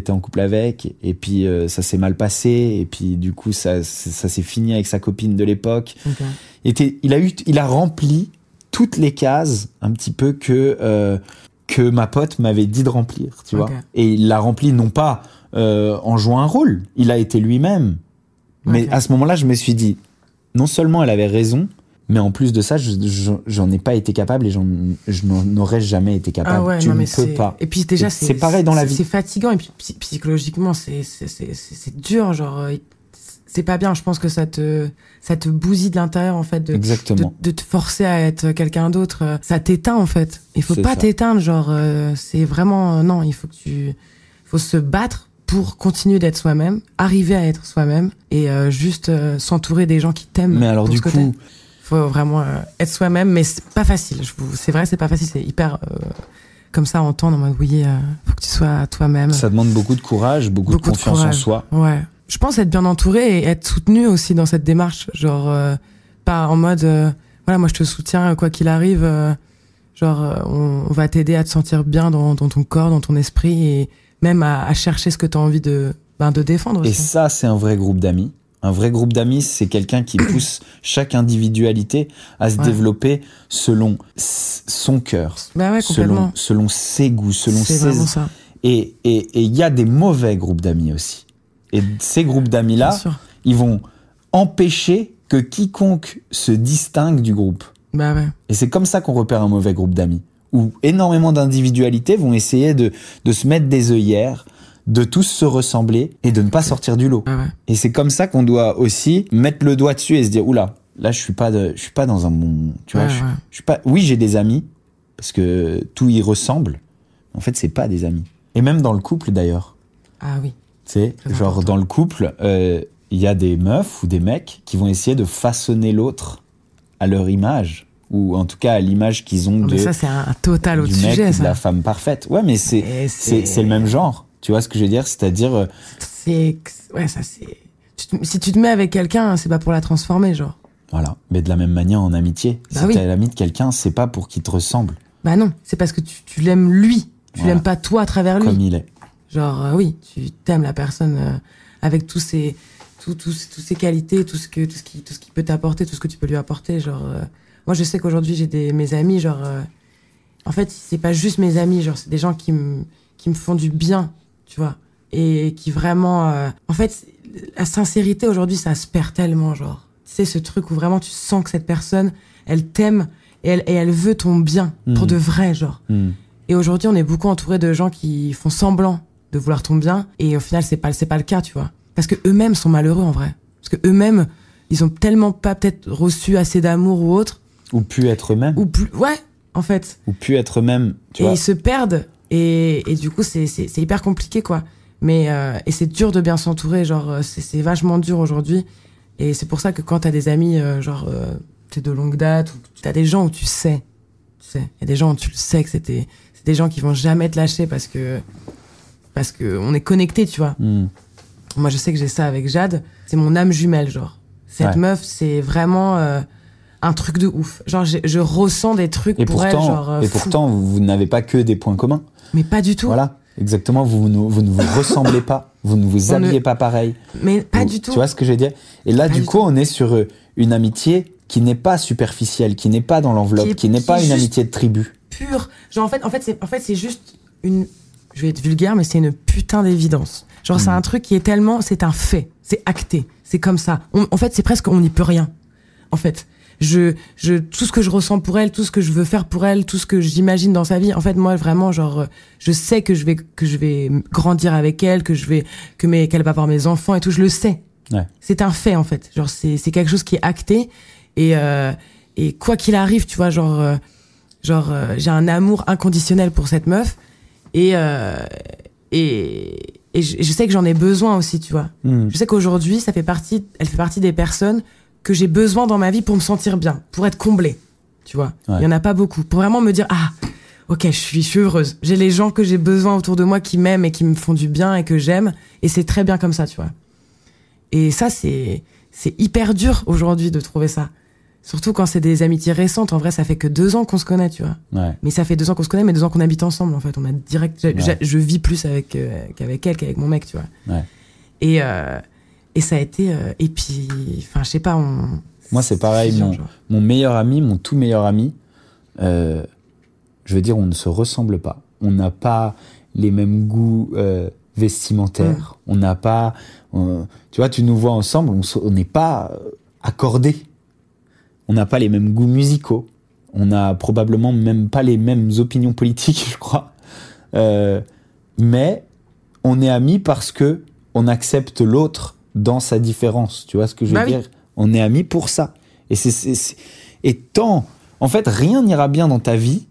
Speaker 1: Était en couple avec et puis euh, ça s'est mal passé et puis du coup ça ça s'est fini avec sa copine de l'époque. Il était il a eu il a rempli toutes les cases un petit peu que euh, que ma pote m'avait dit de remplir tu vois. Et il l'a rempli non pas euh, en jouant un rôle. Il a été lui-même. Mais à ce moment-là je me suis dit non seulement elle avait raison mais en plus de ça je- je- j'en ai pas été capable et j'en je n'en aurais jamais été capable
Speaker 2: Ah ouais,
Speaker 1: tu
Speaker 2: non,
Speaker 1: ne
Speaker 2: mais
Speaker 1: peux pas
Speaker 2: Et puis déjà,
Speaker 1: C'est- pareil dans la vie.
Speaker 2: C'est fatigant et puis psy- psychologiquement, c'est dur. Genre, euh, c'est pas bien. Je pense que ça te ça te bousille de l'intérieur en fait de
Speaker 1: exactement
Speaker 2: de, de te forcer à être quelqu'un d'autre. euh, Ça t'éteint en fait. Il faut pas t'éteindre. Genre, euh, c'est vraiment euh, non. Il faut que tu faut se battre pour continuer d'être soi-même, arriver à être soi-même et euh, juste s'entourer des gens qui t'aiment.
Speaker 1: mais alors du coup.
Speaker 2: Faut vraiment euh, être soi-même, mais c'est pas facile. C'est vrai, c'est pas facile. C'est hyper euh, comme ça entendre en mode oui, euh, faut que tu sois toi-même.
Speaker 1: Ça demande beaucoup de courage, beaucoup,
Speaker 2: Beaucoup
Speaker 1: de
Speaker 2: de
Speaker 1: confiance en soi.
Speaker 2: Ouais. Je pense être bien entouré et être soutenu aussi dans cette démarche. Genre, euh, pas en mode, euh, voilà, moi je te soutiens quoi qu'il arrive. genre, on, on va t'aider à te sentir bien dans, dans ton corps, dans ton esprit et même à, à chercher ce que tu as envie de, ben, de défendre
Speaker 1: Et
Speaker 2: aussi.
Speaker 1: ça, c'est un vrai groupe d'amis. Un vrai groupe d'amis, c'est quelqu'un qui *coughs* pousse chaque individualité à se
Speaker 2: Ouais.
Speaker 1: développer selon son cœur,
Speaker 2: Bah ouais,
Speaker 1: selon, ses goûts, selon ses...
Speaker 2: ça.
Speaker 1: Et et- et il y a des mauvais groupes d'amis aussi. Et ces groupes d'amis-là, ils vont empêcher que quiconque se distingue du groupe.
Speaker 2: Bah ouais.
Speaker 1: Et c'est comme ça qu'on repère un mauvais groupe d'amis, où énormément d'individualités vont essayer de, de se mettre des œillères, de tous se ressembler et de ne pas sortir du lot.
Speaker 2: Ouais.
Speaker 1: Et c'est comme ça qu'on doit aussi mettre le doigt dessus et se dire oula, là je suis pas de, je suis pas dans un bon, tu vois,
Speaker 2: Ouais,
Speaker 1: je,
Speaker 2: ouais.
Speaker 1: je suis pas. Oui, j'ai des amis parce que tout y ressemble. En fait, c'est pas des amis. Et même dans le couple d'ailleurs,
Speaker 2: Ah oui.
Speaker 1: tu sais,
Speaker 2: Très
Speaker 1: genre
Speaker 2: important.
Speaker 1: dans le couple, euh, il y a des meufs ou des mecs qui vont essayer de façonner l'autre à leur image ou en tout cas à l'image qu'ils ont de
Speaker 2: Mais ça, c'est un, total autre
Speaker 1: du mec
Speaker 2: sujet,
Speaker 1: ou de
Speaker 2: ça.
Speaker 1: la femme parfaite. Ouais, mais c'est c'est c'est le même genre. Tu vois ce que je veux dire? C'est-à-dire euh,
Speaker 2: C'est. Ouais, ça, c'est. Si tu te mets avec quelqu'un, c'est pas pour la transformer, genre.
Speaker 1: Voilà. Mais de la même manière en amitié.
Speaker 2: Bah
Speaker 1: si
Speaker 2: oui.
Speaker 1: t'es l'ami de quelqu'un, c'est pas pour qu'il te ressemble
Speaker 2: Bah non, c'est parce que tu, tu l'aimes lui. Tu
Speaker 1: Voilà.
Speaker 2: l'aimes pas toi à travers lui.
Speaker 1: comme il est.
Speaker 2: Genre, euh, oui, tu t'aimes la personne euh, avec tous ses, tous, tous, tous ses qualités, tout ce que, tout ce qui, tout ce qui peut t'apporter, tout ce que tu peux lui apporter. Genre, euh, moi, je sais qu'aujourd'hui, j'ai des, mes amis, genre, en fait, c'est pas juste mes amis, genre, c'est des gens qui me, qui me font du bien, tu vois. Et qui vraiment, euh, en fait, la sincérité aujourd'hui, ça se perd tellement, genre. Tu sais, ce truc où vraiment tu sens que cette personne, elle t'aime et elle, et elle veut ton bien, pour
Speaker 1: Mhm.
Speaker 2: de vrai, genre.
Speaker 1: Hmm.
Speaker 2: Et aujourd'hui, on est beaucoup entouré de gens qui font semblant de vouloir ton bien, et au final, c'est pas c'est pas le cas, tu vois. Parce que eux-mêmes sont malheureux en vrai. Parce que eux-mêmes, ils ont tellement pas peut-être reçu assez d'amour ou autre
Speaker 1: Ou plus être eux-mêmes.
Speaker 2: ou plus ouais en fait
Speaker 1: Ou plus être eux-mêmes. Tu
Speaker 2: et
Speaker 1: vois.
Speaker 2: ils se perdent et, et du coup c'est c'est c'est hyper compliqué quoi. Mais euh, et c'est dur de bien s'entourer genre euh, c'est c'est vachement dur aujourd'hui. Et c'est pour ça que quand t'as des amis euh, genre euh, t'es de longue date ou t'as des gens où tu sais tu sais il y a des gens où tu le sais que c'était c'est des gens qui vont jamais te lâcher parce que parce que on est connecté tu vois.
Speaker 1: Hmm.
Speaker 2: moi je sais que j'ai ça avec Jade. C'est mon âme jumelle genre. Cette
Speaker 1: Ouais.
Speaker 2: meuf c'est vraiment euh, un truc de ouf genre je ressens des trucs
Speaker 1: Et
Speaker 2: pour elle
Speaker 1: pourtant,
Speaker 2: genre euh,
Speaker 1: et
Speaker 2: fou.
Speaker 1: pourtant, vous, vous n'avez pas que des points communs.
Speaker 2: mais pas du tout
Speaker 1: Voilà. Exactement. Vous, ne- vous ne vous *laughs* ressemblez pas. Vous ne vous
Speaker 2: On ne-
Speaker 1: habillez pas pareil.
Speaker 2: mais pas du tout
Speaker 1: Tu vois ce que je veux dire? Et là,
Speaker 2: Pas
Speaker 1: du coup,
Speaker 2: tout.
Speaker 1: on est sur euh, une amitié qui n'est pas superficielle, qui n'est pas dans l'enveloppe,
Speaker 2: Qui est-
Speaker 1: qui n'est pas une amitié de tribu.
Speaker 2: pur. Genre en fait, en fait, c'est en fait juste une. Je vais être vulgaire, mais c'est une putain d'évidence. Genre c'est un truc qui est tellement, c'est un fait, c'est acté, c'est comme ça. On- en fait, c'est presque on n'y peut rien. En fait, je, je, tout ce que je ressens pour elle, tout ce que je veux faire pour elle, tout ce que j'imagine dans sa vie. En fait, moi vraiment, genre, euh, je sais que je vais que je vais grandir avec elle, que je vais que mes qu'elle va avoir mes enfants et tout. Je le sais.
Speaker 1: Ouais.
Speaker 2: C'est un fait en fait. Genre c'est c'est quelque chose qui est acté et euh, et quoi qu'il arrive, tu vois, genre. euh, Genre, euh, j'ai un amour inconditionnel pour cette meuf. Et, euh, et, et je, je sais que j'en ai besoin aussi, tu vois.
Speaker 1: Hmm.
Speaker 2: Je sais qu'aujourd'hui, ça fait partie, elle fait partie des personnes que j'ai besoin dans ma vie pour me sentir bien, pour être comblée. Tu vois. Il
Speaker 1: Ouais.
Speaker 2: y en a pas beaucoup. Pour vraiment me dire, ah, ok, je suis, je suis heureuse. J'ai les gens que j'ai besoin autour de moi qui m'aiment et qui me font du bien et que j'aime. Et c'est très bien comme ça, tu vois. Et ça, c'est, c'est hyper dur aujourd'hui de trouver ça. Surtout quand c'est des amitiés récentes. En vrai, ça fait que deux ans qu'on se connaît, tu vois.
Speaker 1: Ouais.
Speaker 2: Mais ça fait deux ans qu'on se connaît, mais deux ans qu'on habite ensemble, en fait. On a direct, je,
Speaker 1: Ouais.
Speaker 2: je- je vis plus avec, euh, qu'avec elle, qu'avec mon mec, tu vois.
Speaker 1: Ouais.
Speaker 2: Et, euh, et ça a été, euh, et puis, enfin, je sais pas, on.
Speaker 1: Moi, c'est pareil. Mon, meilleur ami, mon tout meilleur ami, euh, je veux dire, on ne se ressemble pas. On n'a pas les mêmes goûts euh, vestimentaires. On n'a pas. on- tu vois, tu nous vois ensemble, on n'est pas accordés. On n'a pas les mêmes goûts musicaux. On n'a probablement même pas les mêmes opinions politiques, *laughs* je crois. Mais on est amis parce que on accepte l'autre dans sa différence. Tu vois ce que je veux
Speaker 2: Bah oui.
Speaker 1: dire? On est amis pour ça. Et c'est et tant, en fait, rien n'ira bien dans ta vie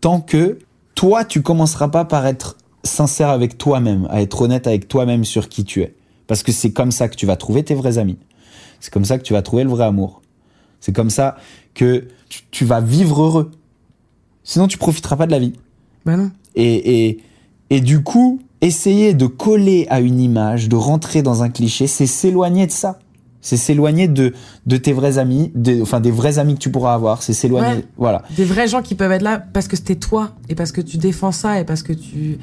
Speaker 1: tant que toi, tu commenceras pas par être sincère avec toi-même, à être honnête avec toi-même sur qui tu es. Parce que c'est comme ça que tu vas trouver tes vrais amis. C'est comme ça que tu vas trouver le vrai amour. C'est comme ça que tu, tu vas vivre heureux. Sinon, tu profiteras pas de la vie.
Speaker 2: Bah non.
Speaker 1: Et, et, et du coup, essayer de coller à une image, de rentrer dans un cliché, c'est s'éloigner de ça. C'est s'éloigner de, de tes vrais amis, de, enfin des vrais amis que tu pourras avoir. C'est s'éloigner.
Speaker 2: Ouais.
Speaker 1: Voilà.
Speaker 2: Des vrais gens qui peuvent être là parce que c'était toi et parce que tu défends ça et parce que tu.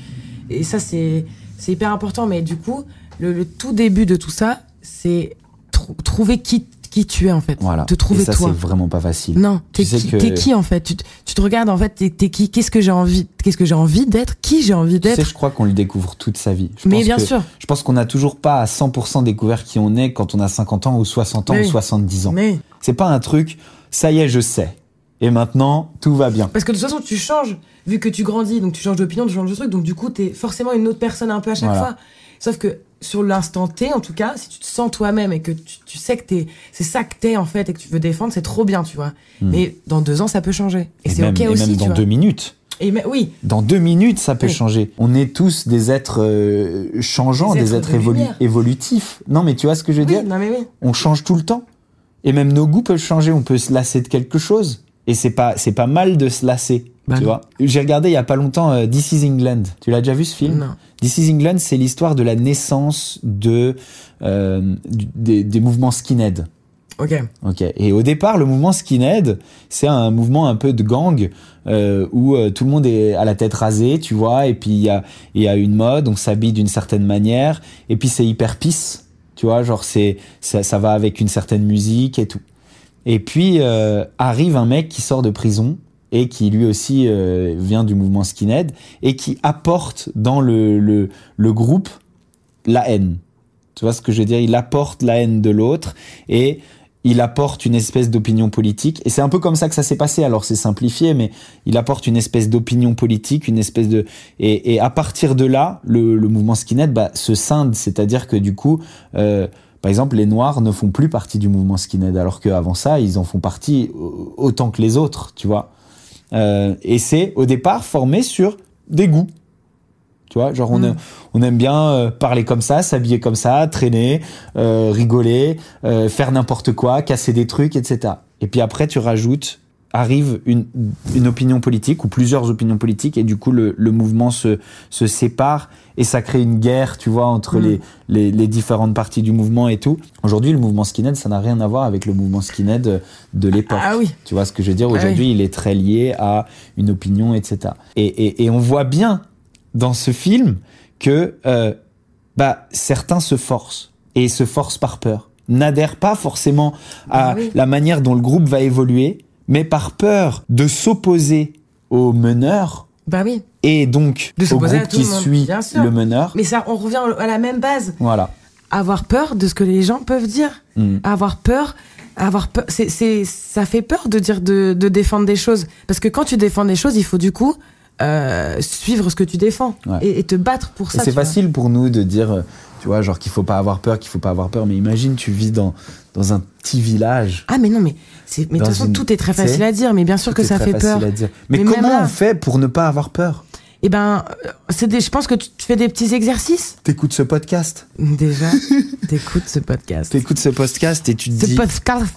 Speaker 2: Et ça, c'est, c'est hyper important. Mais du coup, le, le tout début de tout ça, c'est trou- trouver qui, qui tu es, en fait.
Speaker 1: Voilà.
Speaker 2: Te trouver
Speaker 1: et ça,
Speaker 2: toi.
Speaker 1: c'est vraiment pas facile.
Speaker 2: Non, t'es qui,
Speaker 1: que-
Speaker 2: t'es qui en fait? Tu, te- tu te regardes en fait, t'es, qui? Qu'est-ce que j'ai envie Qu'est-ce que j'ai envie d'être? Qui j'ai envie
Speaker 1: Tu sais,
Speaker 2: d'être?
Speaker 1: je crois qu'on le découvre toute sa vie. Je
Speaker 2: Mais
Speaker 1: pense
Speaker 2: bien
Speaker 1: que-
Speaker 2: sûr.
Speaker 1: Je pense qu'on n'a toujours pas à 100% découvert qui on est quand on a 50 ans ou 60 ans
Speaker 2: Mais
Speaker 1: ou
Speaker 2: oui.
Speaker 1: 70 ans.
Speaker 2: Mais
Speaker 1: C'est pas un truc, ça y est, je sais. Et maintenant, tout va bien.
Speaker 2: parce que de toute façon, tu changes vu que tu grandis, donc tu changes d'opinion, tu changes de truc, donc du coup, t'es forcément une autre personne un peu à chaque
Speaker 1: Voilà.
Speaker 2: fois. Sauf que sur l'instant T, en tout cas, si tu te sens toi-même et que tu, tu sais que t'es, c'est ça que t'es en fait et que tu veux défendre, c'est trop bien, tu vois. Mais dans deux ans, ça peut changer. Et, c'est
Speaker 1: Hmm.
Speaker 2: ok
Speaker 1: et
Speaker 2: aussi,
Speaker 1: même
Speaker 2: tu
Speaker 1: dans
Speaker 2: vois.
Speaker 1: deux minutes.
Speaker 2: Et mais, oui,
Speaker 1: Dans deux minutes, ça peut
Speaker 2: Oui.
Speaker 1: changer. On est tous des êtres euh, changeants,
Speaker 2: Des
Speaker 1: des
Speaker 2: êtres
Speaker 1: êtres,
Speaker 2: de
Speaker 1: évolu-
Speaker 2: lumière.
Speaker 1: évolutifs. Non, mais tu vois ce que je veux
Speaker 2: oui,
Speaker 1: dire?
Speaker 2: non mais oui.
Speaker 1: On change tout le temps. Et même nos goûts peuvent changer. On peut se lasser de quelque chose. Et c'est pas, c'est pas mal de se lasser.
Speaker 2: Bah
Speaker 1: tu
Speaker 2: non.
Speaker 1: vois J'ai regardé il y a pas longtemps euh, This is England. Tu l'as déjà vu ce film?
Speaker 2: Non.
Speaker 1: This is England, c'est l'histoire de la naissance de, euh, du- des, des mouvements skinhead.
Speaker 2: Ok.
Speaker 1: Ok. Et au départ, le mouvement skinhead, c'est un mouvement un peu de gang euh, où euh, tout le monde est à la tête rasée, tu vois, et puis il y a, il y a une mode, on s'habille d'une certaine manière, et puis c'est hyper peace, tu vois, genre c'est ça, ça va avec une certaine musique et tout. Et puis euh, arrive un mec qui sort de prison et qui lui aussi euh, vient du mouvement skinhead et qui apporte dans le, le, groupe la haine. Tu vois ce que je veux dire? Il apporte la haine de l'autre et il apporte une espèce d'opinion politique. Et c'est un peu comme ça que ça s'est passé. Alors c'est simplifié, mais il apporte une espèce d'opinion politique, une espèce de et, à partir de là, le, mouvement skinhead bah, se scinde, c'est-à-dire que du coup, euh, par exemple, les Noirs ne font plus partie du mouvement skinhead, alors qu'avant ça, ils en font partie au- autant que les autres, tu vois. Euh, et c'est au départ formé sur des goûts. Tu vois, genre on,
Speaker 2: Mm.
Speaker 1: aime, on aime bien euh, parler comme ça, s'habiller comme ça, traîner, euh, rigoler, euh, faire n'importe quoi, casser des trucs, etc. Et puis après, tu rajoutes, arrive une, une opinion politique ou plusieurs opinions politiques, et du coup, le, le mouvement se, se sépare et ça crée une guerre, tu vois, entre
Speaker 2: Mm.
Speaker 1: les, les, les différentes parties du mouvement et tout. Aujourd'hui, le mouvement skinhead, ça n'a rien à voir avec le mouvement skinhead de l'époque.
Speaker 2: Ah oui.
Speaker 1: Tu vois ce que je veux dire?
Speaker 2: Ah
Speaker 1: Aujourd'hui,
Speaker 2: oui.
Speaker 1: il est très lié à une opinion, etc. Et, et, et on voit bien dans ce film que euh, bah, certains se forcent et se forcent par peur, n'adhèrent pas forcément à
Speaker 2: Ah oui.
Speaker 1: la manière dont le groupe va évoluer, mais par peur de s'opposer au meneur
Speaker 2: Bah oui.
Speaker 1: et donc
Speaker 2: De
Speaker 1: au
Speaker 2: s'opposer à
Speaker 1: groupe
Speaker 2: tout
Speaker 1: qui
Speaker 2: le monde,
Speaker 1: suit
Speaker 2: bien sûr.
Speaker 1: le meneur.
Speaker 2: Mais ça, on revient à la même base.
Speaker 1: Voilà.
Speaker 2: Avoir peur de ce que les gens peuvent dire.
Speaker 1: Mm.
Speaker 2: Avoir peur. Avoir peur. C'est, c'est, ça fait peur de dire de, de défendre des choses. Parce que quand tu défends des choses, il faut du coup euh, suivre ce que tu défends
Speaker 1: Ouais.
Speaker 2: et, et te battre pour
Speaker 1: Et
Speaker 2: ça.
Speaker 1: c'est
Speaker 2: vois.
Speaker 1: facile pour nous de dire, euh, tu vois, genre qu'il faut pas avoir peur, qu'il faut pas avoir peur. Mais imagine, tu vis dans, dans un petit village.
Speaker 2: Ah mais non mais de toute façon
Speaker 1: une-
Speaker 2: tout est très facile à dire mais bien sûr que ça fait peur.
Speaker 1: à dire. Mais, comment
Speaker 2: là-
Speaker 1: on fait pour ne pas avoir peur
Speaker 2: Et ben euh, des je pense que tu fais des petits exercices
Speaker 1: T'écoutes ce podcast,
Speaker 2: déjà. *laughs* T'écoutes ce podcast.
Speaker 1: t'écoutes ce podcast et tu te
Speaker 2: Ce
Speaker 1: dis,
Speaker 2: podcast.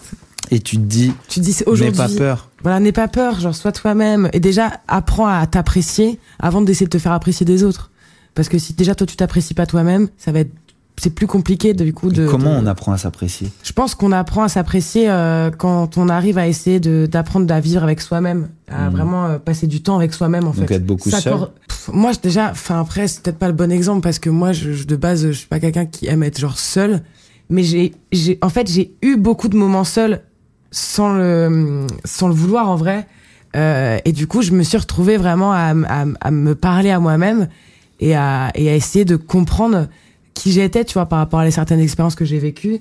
Speaker 1: et tu te dis,
Speaker 2: Tu dis c'est
Speaker 1: n'aie
Speaker 2: aujourd'hui.
Speaker 1: pas peur.
Speaker 2: Voilà, n'aie pas peur, genre sois toi-même et déjà apprends à t'apprécier avant d'essayer de te faire apprécier des autres. Parce que si déjà toi tu t'apprécies pas toi-même, ça va être c'est plus compliqué du coup de.
Speaker 1: Et comment
Speaker 2: de-
Speaker 1: on apprend à s'apprécier?
Speaker 2: Je pense qu'on apprend à s'apprécier euh, quand on arrive à essayer de d'apprendre à vivre avec soi-même, à
Speaker 1: Mhm.
Speaker 2: vraiment euh, passer du temps avec soi-même en
Speaker 1: Donc
Speaker 2: fait.
Speaker 1: être beaucoup
Speaker 2: Ça
Speaker 1: seul.
Speaker 2: cor- Pff, Moi je- déjà, enfin après c'est peut-être pas le bon exemple parce que moi je, je- de base je suis pas quelqu'un qui aime être genre seul, mais j'ai j'ai en fait j'ai eu beaucoup de moments seuls sans le sans le vouloir en vrai. Euh, et du coup, je me suis retrouvée vraiment à, à à me parler à moi-même et à, et à essayer de comprendre qui j'étais, tu vois, par rapport à les certaines expériences que j'ai vécues.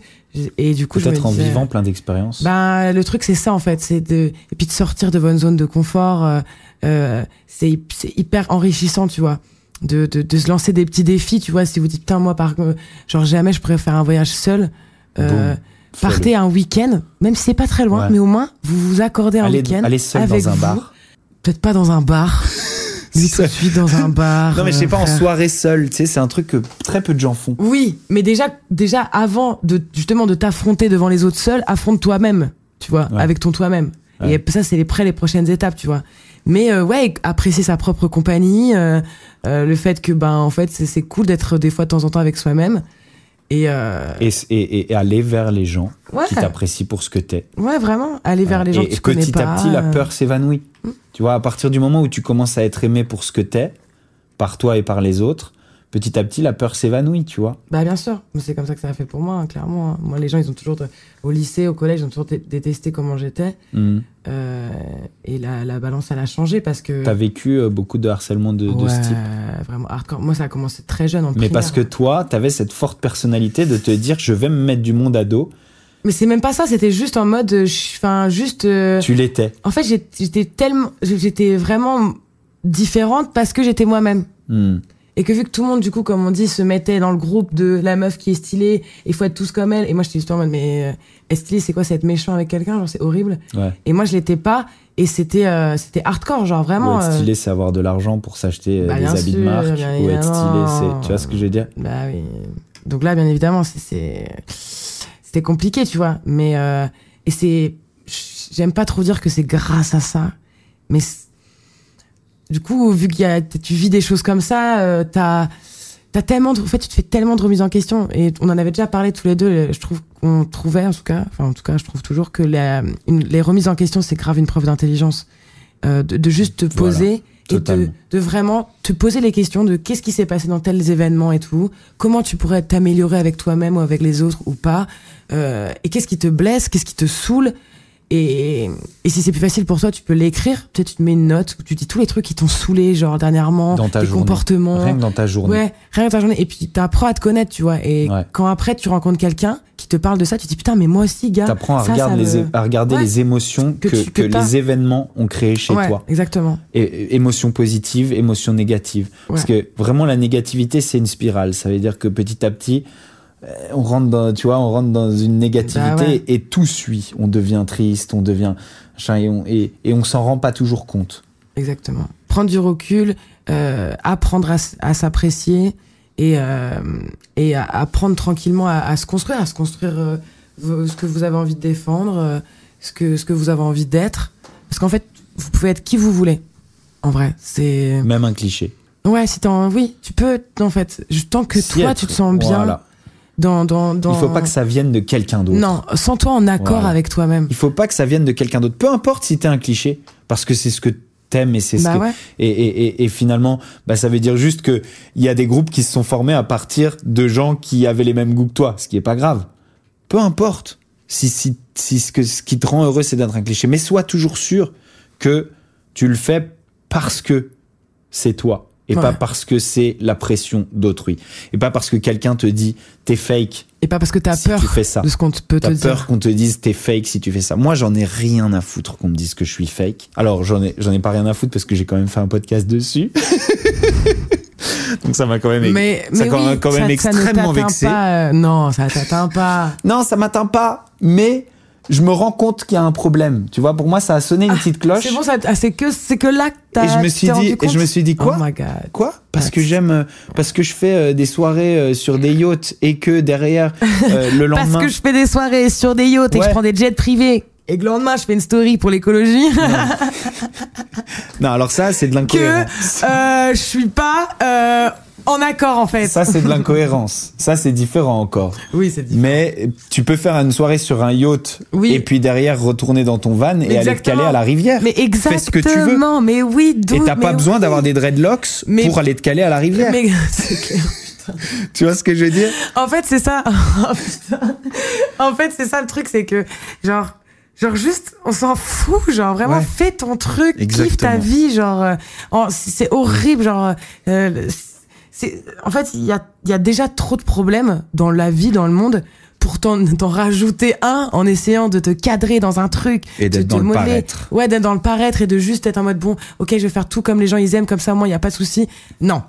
Speaker 2: Et du coup,
Speaker 1: Peut-être en
Speaker 2: disais-
Speaker 1: vivant plein d'expériences.
Speaker 2: ben, le truc, c'est ça, en fait. C'est de, et puis de sortir de votre zone de confort. euh, euh, c'est, hy- c'est hyper enrichissant, tu vois. De, de, de se lancer des petits défis, tu vois. Si vous dites, putain, moi, par, genre, jamais je pourrais faire un voyage seul. Euh, partez un week-end, même si c'est pas très loin,
Speaker 1: Ouais.
Speaker 2: mais au moins, vous vous accordez un week-end.
Speaker 1: allez seul
Speaker 2: avec
Speaker 1: dans un
Speaker 2: vous.
Speaker 1: bar.
Speaker 2: Peut-être pas dans un bar. Lui, tout de suite dans un *laughs* bar.
Speaker 1: non mais je sais pas en soirée seule, tu sais, c'est un truc que très peu de gens font.
Speaker 2: Oui, mais déjà, déjà avant de justement de t'affronter devant les autres seuls, affronte toi-même, tu vois,
Speaker 1: Ouais.
Speaker 2: avec ton toi-même.
Speaker 1: Ouais.
Speaker 2: Et ça, c'est les près les prochaines étapes, tu vois. Mais euh, ouais, apprécier sa propre compagnie, euh, euh, le fait que ben en fait c'est cool d'être des fois de temps en temps avec soi-même. Et, euh,
Speaker 1: Et, et, et aller vers les gens
Speaker 2: ouais,
Speaker 1: qui t'apprécient pour ce que t'es.
Speaker 2: ouais, vraiment, aller vers les gens
Speaker 1: et
Speaker 2: que tu
Speaker 1: petit
Speaker 2: connais pas.
Speaker 1: à petit, la peur s'évanouit. Tu vois, à partir du moment où tu commences à être aimé pour ce que t'es, par toi et par les autres, petit à petit, la peur s'évanouit, tu vois.
Speaker 2: Bah bien sûr, Mais c'est comme ça que ça a fait pour moi, hein, clairement. hein. Moi, les gens, ils ont toujours au lycée, au collège, ils ont toujours dé- détesté comment j'étais.
Speaker 1: Mhm.
Speaker 2: Euh, et la, la balance, elle a changé parce que.
Speaker 1: T'as vécu euh, beaucoup de harcèlement de, de
Speaker 2: ouais,
Speaker 1: ce type.
Speaker 2: vraiment hardcore. Moi, ça a commencé très jeune en
Speaker 1: Mais
Speaker 2: primaire.
Speaker 1: parce que toi, t'avais cette forte personnalité de te dire, je vais me mettre du monde à dos.
Speaker 2: Mais c'est même pas ça, c'était juste en mode. euh, Enfin, juste. euh,
Speaker 1: Tu l'étais.
Speaker 2: En fait, j'étais tellement. J'étais vraiment différente parce que j'étais moi-même.
Speaker 1: Mhm.
Speaker 2: Et que vu que tout le monde, du coup, comme on dit, se mettait dans le groupe de la meuf qui est stylée, il faut être tous comme elle. Et moi, j'étais juste en mode, mais euh, être stylée, c'est quoi, c'est être méchant avec quelqu'un? Genre, c'est horrible.
Speaker 1: Ouais.
Speaker 2: Et moi, je l'étais pas. Et c'était euh, c'était hardcore, genre vraiment.
Speaker 1: Ou être
Speaker 2: euh,
Speaker 1: stylé, c'est avoir de l'argent pour s'acheter
Speaker 2: Bah,
Speaker 1: des habits de
Speaker 2: sûr,
Speaker 1: marque.
Speaker 2: bien
Speaker 1: Ou être stylé, c'est. Tu vois ce que je veux dire?
Speaker 2: Bah oui. Donc là, bien évidemment, c'est c'était compliqué, tu vois. Mais euh, et c'est j'aime pas trop dire que c'est grâce à ça, mais du coup, vu qu'il y a tu vis des choses comme ça, euh, t'as t'as tellement de, en fait, tu te fais tellement de remises en question et on en avait déjà parlé tous les deux. Je trouve qu'on trouvait en tout cas, enfin en tout cas, je trouve toujours que la- une- les remises en question c'est grave une preuve d'intelligence, euh, de, de juste te
Speaker 1: Voilà.
Speaker 2: Et de, de vraiment te poser les questions de qu'est-ce qui s'est passé dans tels événements et tout, comment tu pourrais t'améliorer avec toi-même ou avec les autres ou pas, euh, et qu'est-ce qui te blesse, qu'est-ce qui te saoule. Et, et si c'est plus facile pour toi, tu peux l'écrire. Peut-être tu te mets une note où tu dis tous les trucs qui t'ont saoulé, genre dernièrement,
Speaker 1: Dans ta
Speaker 2: tes
Speaker 1: journée.
Speaker 2: comportements.
Speaker 1: Rien que dans ta journée.
Speaker 2: Ouais, rien que ta journée. Et puis t'apprends à te connaître, tu vois. Et
Speaker 1: Ouais.
Speaker 2: quand après tu rencontres quelqu'un qui te parle de ça, tu te dis putain, mais moi aussi, gars.
Speaker 1: T'apprends à,
Speaker 2: ça,
Speaker 1: regarder
Speaker 2: ça
Speaker 1: les,
Speaker 2: me-
Speaker 1: à regarder
Speaker 2: Ouais.
Speaker 1: les émotions que,
Speaker 2: Que tu- que
Speaker 1: que
Speaker 2: t'as.
Speaker 1: les événements ont créées chez
Speaker 2: ouais,
Speaker 1: toi.
Speaker 2: Exactement.
Speaker 1: Et, et- émotions positives, émotions négatives. Parce que vraiment, la négativité, c'est une spirale. Ça veut dire que petit à petit, on rentre dans, tu vois, on rentre dans une négativité
Speaker 2: Bah ouais.
Speaker 1: et tout suit. On devient triste, on devient, et on, et, et on s'en rend pas toujours compte.
Speaker 2: Exactement. Prendre du recul, euh, apprendre à, à s'apprécier et, euh, et à apprendre tranquillement à, à se construire, à se construire euh, ce que vous avez envie de défendre, euh, ce que, ce que vous avez envie d'être. Parce qu'en fait, vous pouvez être qui vous voulez. En vrai, c'est.
Speaker 1: Même un cliché.
Speaker 2: Ouais, si t'en. Oui, tu peux, en fait. Tant que
Speaker 1: Si
Speaker 2: toi,
Speaker 1: être.
Speaker 2: tu te sens bien
Speaker 1: Voilà.
Speaker 2: Dans, dans, dans.
Speaker 1: Il faut pas que ça vienne de quelqu'un d'autre.
Speaker 2: Non, sens-toi en accord
Speaker 1: Voilà.
Speaker 2: avec toi-même.
Speaker 1: Il faut pas que ça vienne de quelqu'un d'autre. Peu importe si t'es un cliché, parce que c'est ce que t'aimes et c'est ce
Speaker 2: Bah
Speaker 1: que et, et, et, et finalement, bah ça veut dire juste que il y a des groupes qui se sont formés à partir de gens qui avaient les mêmes goûts que toi, ce qui est pas grave. Peu importe si si si ce que ce qui te rend heureux c'est d'être un cliché, mais sois toujours sûr que tu le fais parce que c'est toi et
Speaker 2: Ouais.
Speaker 1: pas parce que c'est la pression d'autrui et pas parce que quelqu'un te dit t'es fake
Speaker 2: Et pas parce que t'as
Speaker 1: si
Speaker 2: peur
Speaker 1: tu fais ça.
Speaker 2: de ce qu'on te- peut te
Speaker 1: T'as
Speaker 2: dire.
Speaker 1: peur qu'on te dise t'es fake si tu fais ça. Moi, j'en ai rien à foutre qu'on me dise que je suis fake. Alors, j'en ai, j'en ai pas rien à foutre parce que j'ai quand même fait un podcast dessus. *laughs* Donc ça m'a quand même,
Speaker 2: Mais,
Speaker 1: ça
Speaker 2: mais
Speaker 1: quand,
Speaker 2: oui,
Speaker 1: quand même
Speaker 2: ça, ça ne
Speaker 1: extrêmement vexé.
Speaker 2: Pas, euh, non, ça t'atteint pas.
Speaker 1: Non, ça m'atteint pas, mais je me rends compte qu'il y a un problème. Tu vois, pour moi, ça a sonné une petite cloche.
Speaker 2: C'est bon, ah, c'est que, c'est que là que t'as.
Speaker 1: Et je me suis dit, et je me suis dit quoi
Speaker 2: Oh my god.
Speaker 1: Quoi Parce
Speaker 2: That's-
Speaker 1: que j'aime, euh, parce que je fais euh, des soirées euh, sur des yachts et que derrière euh, le *laughs*
Speaker 2: Parce
Speaker 1: lendemain.
Speaker 2: que je fais des soirées sur des yachts et que je prends des jets privés. Et que le lendemain, je fais une story pour l'écologie. *laughs*
Speaker 1: Non, alors ça, c'est de
Speaker 2: que
Speaker 1: l'incohérence.
Speaker 2: euh, je suis pas euh, en accord, en fait.
Speaker 1: Ça, c'est de l'incohérence. Ça, c'est différent encore.
Speaker 2: Oui, c'est différent.
Speaker 1: Mais tu peux faire une soirée sur un yacht
Speaker 2: Oui.
Speaker 1: et puis derrière retourner dans ton van et aller te caler à la rivière.
Speaker 2: Mais exactement.
Speaker 1: Fais ce que tu veux.
Speaker 2: Mais oui,
Speaker 1: Et t'as pas besoin
Speaker 2: oui.
Speaker 1: d'avoir des dreadlocks
Speaker 2: Mais-
Speaker 1: pour aller te caler à la rivière.
Speaker 2: Mais *laughs* c'est clair.
Speaker 1: Tu vois ce que je veux dire?
Speaker 2: En fait, c'est ça. *laughs* En fait, c'est ça le truc, c'est que genre. Genre juste, on s'en fout, genre vraiment
Speaker 1: Ouais.
Speaker 2: fais ton truc, kiffe ta
Speaker 1: Exactement.
Speaker 2: vie, genre euh, c'est horrible, genre euh, c'est en fait il y a, il y a déjà trop de problèmes dans la vie, dans le monde, pour t'en rajouter un en essayant de te cadrer dans un truc
Speaker 1: Et d'être
Speaker 2: de te
Speaker 1: dans le
Speaker 2: modeler.
Speaker 1: paraître.
Speaker 2: Ouais, d'être dans le paraître et de juste être en mode bon, ok, je vais faire tout comme les gens ils aiment, comme ça moi il y a pas de souci. Non.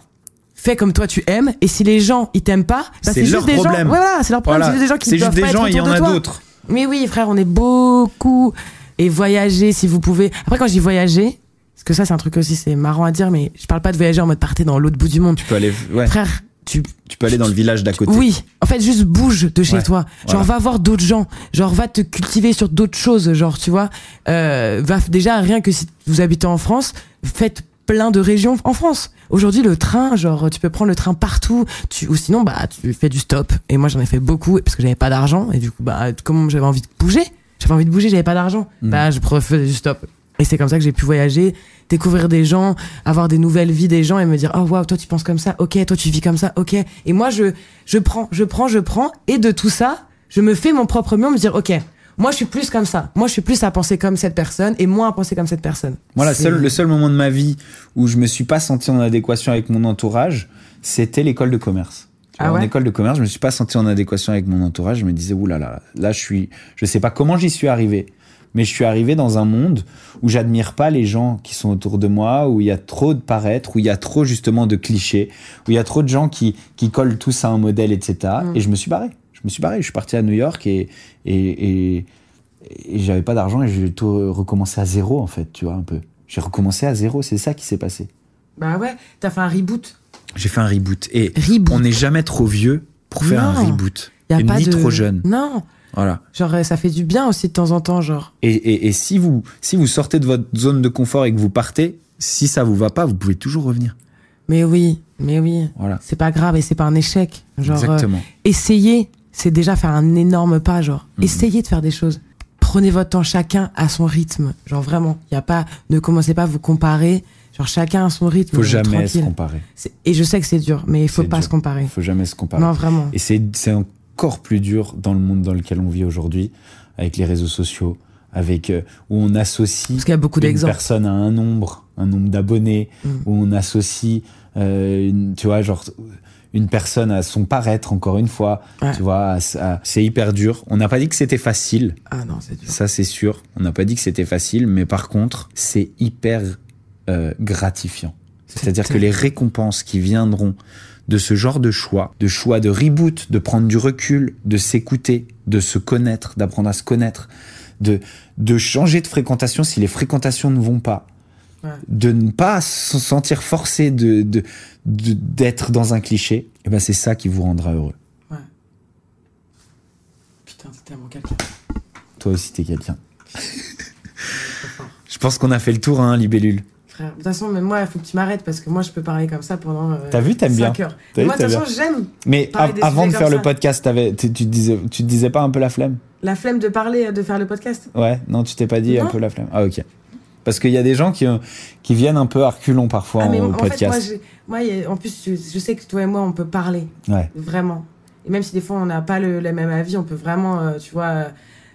Speaker 2: Fais comme toi tu aimes et si les gens ils t'aiment pas, bah,
Speaker 1: C'est
Speaker 2: juste
Speaker 1: leur
Speaker 2: des
Speaker 1: problème.
Speaker 2: gens. Voilà, c'est leur problème.
Speaker 1: Voilà.
Speaker 2: C'est juste des gens qui
Speaker 1: C'est juste
Speaker 2: doivent
Speaker 1: des
Speaker 2: pas
Speaker 1: gens,
Speaker 2: être
Speaker 1: il y en a d'autres.
Speaker 2: Mais oui, frère, on est beaucoup. Et voyager, si vous pouvez. Après, quand je dis voyager, parce que ça, c'est un truc aussi, c'est marrant à dire, mais je parle pas de voyager en mode partez dans l'autre bout du monde.
Speaker 1: Tu peux aller, ouais,
Speaker 2: Frère, tu.
Speaker 1: tu peux aller dans le village d'à côté.
Speaker 2: Oui, en fait, juste bouge de chez
Speaker 1: Ouais,
Speaker 2: toi. Genre,
Speaker 1: voilà.
Speaker 2: va voir d'autres gens. Genre, va te cultiver sur d'autres choses. Genre, tu vois, euh, va déjà rien que si vous habitez en France, faites plein de régions en France. Aujourd'hui, le train, genre, tu peux prendre le train partout. Tu, ou sinon, bah, tu fais du stop. Et moi, j'en ai fait beaucoup parce que j'avais pas d'argent. Et du coup, bah, comme j'avais envie de bouger, j'avais envie de bouger, j'avais pas d'argent.
Speaker 1: Mm.
Speaker 2: Bah, je faisais du stop. Et c'est comme ça que j'ai pu voyager, découvrir des gens, avoir des nouvelles vies des gens et me dire, oh waouh, toi tu penses comme ça, ok, toi tu vis comme ça, ok. Et moi, je, je prends, je prends, je prends. Et de tout ça, je me fais mon propre mieux, me dire, ok, moi je suis plus comme ça. Moi je suis plus à penser comme cette personne et moins à penser comme cette personne.
Speaker 1: Moi, seule, le seul moment de ma vie où je me suis pas senti en adéquation avec mon entourage, c'était l'école de commerce.
Speaker 2: Ah ouais
Speaker 1: en école de commerce, je me suis pas senti en adéquation avec mon entourage. Je me disais, oulala, là, là, là, je suis, je sais pas comment j'y suis arrivé, mais je suis arrivé dans un monde où j'admire pas les gens qui sont autour de moi, où il y a trop de paraître, où il y a trop justement de clichés, où il y a trop de gens qui, qui collent tous à un modèle, etc.
Speaker 2: Mm.
Speaker 1: Et je me suis barré. Je me suis barré. Je suis parti à New York et, et, et, et j'avais pas d'argent et j'ai tout recommencé à zéro, en fait, tu vois, un peu. J'ai recommencé à zéro, c'est ça qui s'est passé.
Speaker 2: Bah ouais, t'as fait un reboot.
Speaker 1: J'ai fait un reboot. Et
Speaker 2: Reboot.
Speaker 1: on n'est jamais trop vieux pour faire un reboot.
Speaker 2: Y a
Speaker 1: Et
Speaker 2: pas
Speaker 1: ni
Speaker 2: de...
Speaker 1: trop jeune.
Speaker 2: Non.
Speaker 1: Voilà.
Speaker 2: Genre, euh, ça fait du bien aussi de temps en temps, genre.
Speaker 1: Et, et, et si, vous, si vous sortez de votre zone de confort et que vous partez, si ça vous va pas, vous pouvez toujours revenir.
Speaker 2: Mais oui, mais oui.
Speaker 1: Voilà.
Speaker 2: C'est pas grave et c'est pas un échec. Genre, euh,
Speaker 1: Exactement.
Speaker 2: C'est déjà faire un énorme pas, genre.
Speaker 1: Mhm.
Speaker 2: Essayez de faire des choses. Prenez votre temps chacun à son rythme. Genre vraiment, il y a pas ne commencez pas à vous comparer. Genre chacun à son rythme.
Speaker 1: faut jamais se
Speaker 2: tranquille.
Speaker 1: comparer.
Speaker 2: C'est- Et je sais que c'est dur, mais il faut pas
Speaker 1: dur.
Speaker 2: se comparer.
Speaker 1: faut jamais se comparer.
Speaker 2: Non, vraiment.
Speaker 1: Et c'est encore plus dur dans le monde dans lequel on vit aujourd'hui, avec les réseaux sociaux, avec euh, où on associe
Speaker 2: Parce qu'il y a beaucoup
Speaker 1: une personne à un nombre, un nombre d'abonnés,
Speaker 2: Mm.
Speaker 1: où on associe, euh, une- tu vois, genre une personne à son paraître, encore une fois,
Speaker 2: Ouais.
Speaker 1: tu vois, c'est hyper dur. On n'a pas dit que c'était facile,
Speaker 2: Ah non, c'est dur.
Speaker 1: ça c'est sûr. On n'a pas dit que c'était facile, mais par contre, c'est hyper euh, gratifiant. C'est-à-dire que les récompenses qui viendront de ce genre de choix, de choix de reboot, de prendre du recul, de s'écouter, de se connaître, d'apprendre à se connaître, de, de changer de fréquentation si les fréquentations ne vont pas,
Speaker 2: Ouais.
Speaker 1: de ne pas se sentir forcé de, d'être dans un cliché, et ben c'est ça qui vous rendra heureux.
Speaker 2: Ouais. Putain, c'est tellement quelqu'un.
Speaker 1: Toi aussi, t'es quelqu'un. Je pense qu'on a fait le tour, hein, Libellule.
Speaker 2: Frère, de toute façon, même moi, il faut que tu m'arrêtes parce que moi, je peux parler comme ça pendant. euh,
Speaker 1: T'as vu, t'aimes bien.
Speaker 2: heures.
Speaker 1: Vu,
Speaker 2: moi, de toute façon, j'aime
Speaker 1: Mais av- avant de faire le podcast, tu, tu te disais, tu te disais pas un peu la flemme?
Speaker 2: La flemme de parler, de faire le podcast?
Speaker 1: Ouais, non, tu t'es pas dit un peu la flemme. Ah, ok. Parce qu'il y a des gens qui, euh, qui viennent un peu à reculons parfois
Speaker 2: Ah, mais
Speaker 1: au
Speaker 2: en fait, moi,
Speaker 1: podcast.
Speaker 2: j'ai- moi, en plus, je, je sais que toi et moi, on peut parler.
Speaker 1: ouais.
Speaker 2: Vraiment. Et même si des fois, on n'a pas le, le même avis, on peut vraiment, euh, tu vois, euh,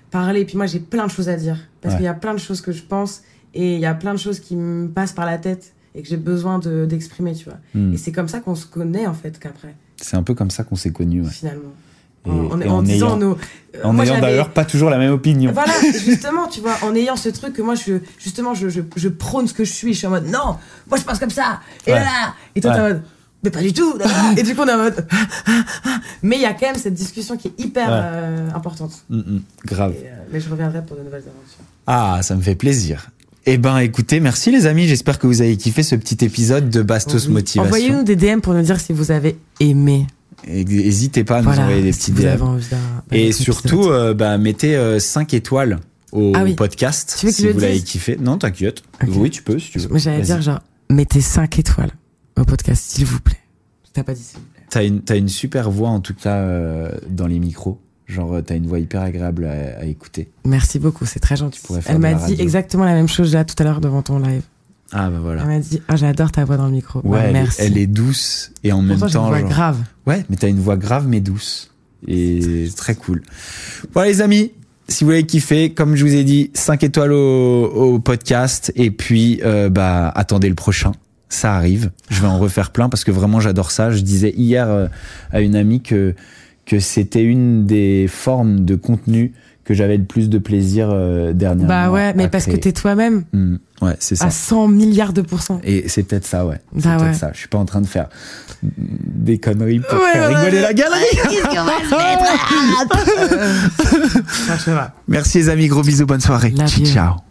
Speaker 2: parler. Et puis moi, j'ai plein de choses à dire. Parce
Speaker 1: Ouais.
Speaker 2: qu'il y a plein de choses que je pense et il y a plein de choses qui me passent par la tête et que j'ai besoin de- d'exprimer, tu vois.
Speaker 1: Hmm.
Speaker 2: Et c'est comme ça qu'on se connaît, en fait, qu'après,
Speaker 1: C'est un peu comme ça qu'on s'est connus. Ouais.
Speaker 2: finalement.
Speaker 1: Et-
Speaker 2: en,
Speaker 1: et
Speaker 2: en
Speaker 1: en
Speaker 2: disant
Speaker 1: ayant-
Speaker 2: nos.
Speaker 1: En
Speaker 2: moi,
Speaker 1: ayant d'ailleurs pas toujours la même opinion.
Speaker 2: Voilà, *laughs* justement, tu vois, en ayant ce truc que moi, je, justement, je, je, je prône ce que je suis. Je suis en mode, non, moi, je pense comme ça. Et
Speaker 1: Ouais.
Speaker 2: là, là. Et toi,
Speaker 1: Ouais.
Speaker 2: t'es en mode, mais pas du tout. *laughs* Et du coup, on est en mode, *laughs* mais il y a quand même cette discussion qui est hyper
Speaker 1: Ouais.
Speaker 2: euh, importante.
Speaker 1: Mm, mm, grave.
Speaker 2: Et, euh, mais je reviendrai pour de nouvelles aventures.
Speaker 1: Ah, ça me fait plaisir. Eh ben, écoutez, merci les amis. J'espère que vous avez kiffé ce petit épisode de Bastos
Speaker 2: Oui.
Speaker 1: Motivation.
Speaker 2: Envoyez-nous des DM pour nous dire si vous avez aimé.
Speaker 1: N'hésitez pas à nous
Speaker 2: Voilà,
Speaker 1: envoyer des
Speaker 2: si avez
Speaker 1: DM. Et surtout, euh, bah, mettez 5 étoiles au
Speaker 2: Ah oui.
Speaker 1: podcast
Speaker 2: Tu veux
Speaker 1: si vous l'avez kiffé. Non, t'inquiète.
Speaker 2: Ok.
Speaker 1: Oui, tu peux si tu veux.
Speaker 2: J'allais dire, genre, mettez 5 étoiles au podcast, s'il vous plaît. T'as pas dit s'il vous plaît.
Speaker 1: T'as une, une super voix en tout cas euh, dans les micros. Genre, euh, t'as une voix hyper agréable à, à écouter.
Speaker 2: Merci beaucoup, c'est très gentil. Elle m'a dit
Speaker 1: radio.
Speaker 2: exactement la même chose là tout à l'heure devant ton live.
Speaker 1: Ah bah voilà.
Speaker 2: Elle m'a dit Ah, j'adore ta voix dans le micro.
Speaker 1: Ouais,
Speaker 2: Ouais,
Speaker 1: elle, est-
Speaker 2: merci.
Speaker 1: elle est douce et en même
Speaker 2: Pourtant, j'ai une
Speaker 1: temps.
Speaker 2: voix
Speaker 1: genre-
Speaker 2: grave.
Speaker 1: Ouais, mais t'as une voix grave mais douce. Et très cool. Voilà les amis, si vous avez kiffé, comme je vous ai dit, 5 étoiles au, au podcast. Et puis, euh, bah, attendez le prochain. Ça arrive. Je vais en refaire plein parce que vraiment j'adore ça. Je disais hier euh, à une amie que, que c'était une des formes de contenu que j'avais le plus de plaisir euh, dernièrement.
Speaker 2: Bah ouais, mais parce que t'es toi-même
Speaker 1: Hmm, ouais, c'est ça.
Speaker 2: à 100 milliards de pourcents.
Speaker 1: Et c'est peut-être ça, ouais. C'est
Speaker 2: Bah
Speaker 1: peut-être
Speaker 2: ouais.
Speaker 1: ça. Je suis pas en train de faire des conneries pour
Speaker 2: Ouais,
Speaker 1: faire
Speaker 2: ouais,
Speaker 1: rigoler
Speaker 2: ouais.
Speaker 1: la galerie. *laughs* Merci les amis, gros bisous, bonne soirée. Ciao.